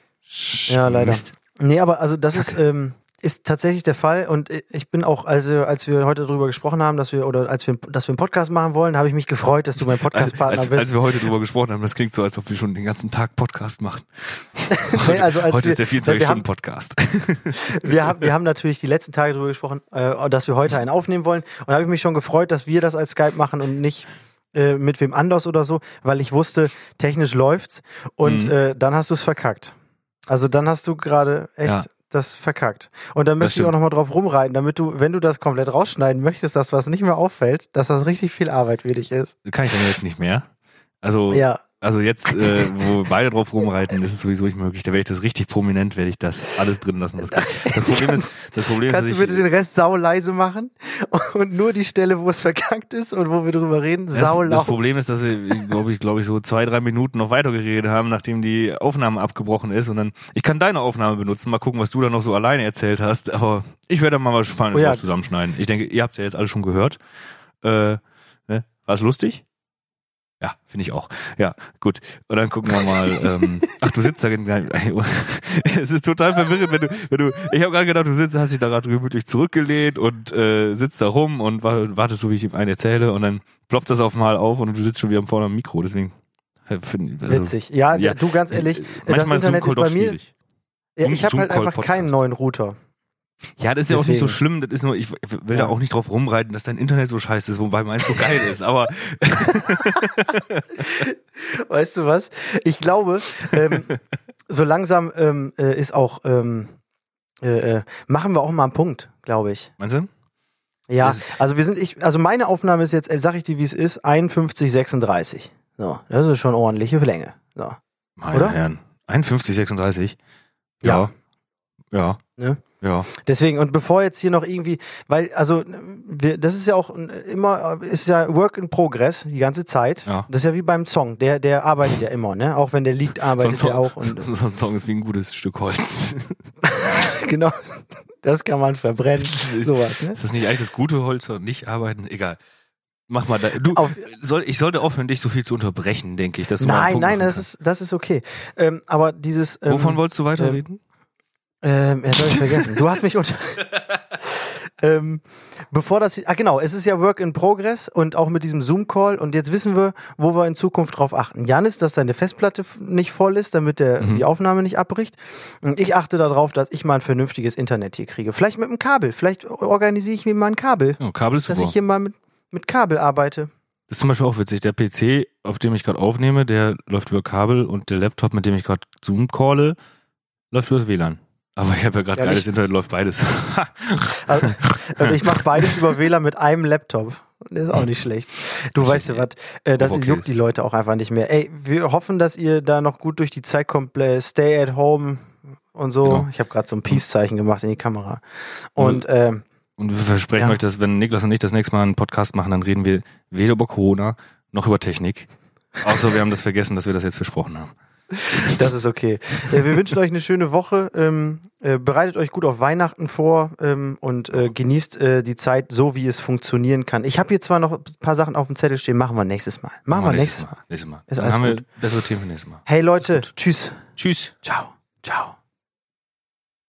Ja, leider. Mist. Nee, aber also das ist, ähm, ist tatsächlich der Fall und ich bin auch, also als wir heute darüber gesprochen haben, dass wir oder als wir, dass wir einen Podcast machen wollen, habe ich mich gefreut, dass du mein Podcastpartner bist. als wir heute drüber gesprochen haben, das klingt so, als ob wir schon den ganzen Tag Podcast machen. <laughs> Nee, also als heute wir, ist der wir, haben, 24-Stunden-Podcast. <laughs> wir, haben, wir haben natürlich die letzten Tage darüber gesprochen, äh, dass wir heute einen aufnehmen wollen und da habe ich mich schon gefreut, dass wir das als Skype machen und nicht äh, mit wem anders oder so, weil ich wusste, technisch läuft's und Mhm. äh, dann hast du es verkackt. Also dann hast du gerade echt Ja. Das verkackt. Und dann möchte ich auch nochmal drauf rumreiten, damit du, wenn du das komplett rausschneiden möchtest, dass was nicht mehr auffällt, dass das richtig viel Arbeit für dich ist. Kann ich dann jetzt nicht mehr. Also, Ja, also jetzt, äh, wo beide drauf rumreiten, ist es sowieso nicht möglich. Da werde ich das richtig prominent, werde ich das alles drin lassen. geht. Das Problem ist, das Problem kannst ist, du bitte den Rest sau leise machen und nur die Stelle, wo es verkackt ist und wo wir drüber reden, sau das, das laut. Problem ist, dass wir, glaube ich, glaube ich, so zwei, drei Minuten noch weitergeredet haben, nachdem die Aufnahme abgebrochen ist. Und dann, ich kann deine Aufnahme benutzen, mal gucken, was du da noch so alleine erzählt hast. Aber ich werde mal was Spannendes Oh ja. zusammenschneiden. Ich denke, ihr habt es ja jetzt alle schon gehört. Äh, ne? War es lustig? Ja, finde ich auch. Ja, gut. Und dann gucken wir mal. Ähm, <laughs> ach, du sitzt da. es ist total verwirrend, wenn du, wenn du. Ich habe gerade gedacht, du sitzt, hast dich da gerade gemütlich zurückgelehnt und äh, sitzt da rum und wa- wartest so, wie ich ihm einen erzähle und dann ploppt das auf mal auf und du sitzt schon wieder vorne am Mikro. Deswegen äh, also, Witzig. Ja, ja. du ganz ehrlich, äh, das manchmal ist Internet Zoom-Call ist bei doch mir. schwierig. Ja, ich habe halt einfach keinen neuen Router. Ja, das ist ja auch nicht so Deswegen. schlimm. Das ist nur, ich will da Ja. auch nicht drauf rumreiten, dass dein Internet so scheiße ist, wobei meins so geil ist. Aber <laughs> Weißt du was? Ich glaube, ähm, so langsam ähm, äh, ist auch, ähm, äh, äh, machen wir auch mal einen Punkt, glaube ich. meinst du? Ja, also wir sind, ich, also meine Aufnahme ist jetzt, äh, sag ich dir, wie es ist, 51, 36. So, das ist schon ordentliche Länge. So. Meine Oder? Herren. 51, 36. Ja. Ja. Ja. Ne? Ja. Deswegen, und bevor jetzt hier noch irgendwie, weil, also, wir, das ist ja auch immer, ist ja Work in Progress die ganze Zeit. Ja. Das ist ja wie beim Song, der, der arbeitet ja immer, ne? Auch wenn der liegt, arbeitet so, er auch. Und, <laughs> so ein Song ist wie ein gutes Stück Holz. <laughs> genau, das kann man verbrennen. <laughs> Sowas, ne? Ist das nicht eigentlich das gute Holz oder nicht arbeiten? Egal. Mach mal da. Du, Auf, soll, ich sollte aufhören, dich so viel zu unterbrechen, denke ich. Dass du nein, nein, das ist, das ist okay. Ähm, aber dieses. Ähm, Wovon wolltest du weiterreden? Ähm, ja, soll ich vergessen. Du hast mich unter. <laughs> ähm, bevor das. Ah, genau, es ist ja Work in Progress und auch mit diesem Zoom-Call. Und jetzt wissen wir, wo wir in Zukunft drauf achten. Janis, dass seine Festplatte nicht voll ist, damit der, Mhm. die Aufnahme nicht abbricht. Und ich achte darauf, dass ich mal ein vernünftiges Internet hier kriege. Vielleicht mit einem Kabel. Vielleicht organisiere ich mir mal ein Kabel, Ja, Kabel ist dass super. ich hier mal mit, mit Kabel arbeite. Das ist zum Beispiel auch witzig. Der PC, auf dem ich gerade aufnehme, der läuft über Kabel und der Laptop, mit dem ich gerade Zoom calle, läuft über das WLAN. Aber ich habe ja gerade Ja, geiles Internet, läuft beides. <laughs> Also, und ich mache beides über WLAN mit einem Laptop. Das ist auch nicht schlecht. Du weißt ja was, äh, das Okay. juckt die Leute auch einfach nicht mehr. Ey, wir hoffen, dass ihr da noch gut durch die Zeit kommt. Äh, Stay at home und so. Genau. Ich habe gerade so ein Peace-Zeichen gemacht in die Kamera. Und ähm, Und wir versprechen Ja. euch, dass wenn Niklas und ich das nächste Mal einen Podcast machen, dann reden wir weder über Corona noch über Technik. Außer wir haben das vergessen, dass wir das jetzt versprochen haben. Das ist okay. Äh, wir wünschen euch eine schöne Woche. Ähm, äh, bereitet euch gut auf Weihnachten vor ähm, und äh, genießt äh, die Zeit so, wie es funktionieren kann. Ich habe hier zwar noch ein paar Sachen auf dem Zettel stehen, machen wir nächstes Mal. Machen wir nächstes Mal. Nächstes Mal. Ist Dann alles haben wir gut. bessere Themen für nächstes Mal. Hey Leute, tschüss. Tschüss. Ciao. Ciao.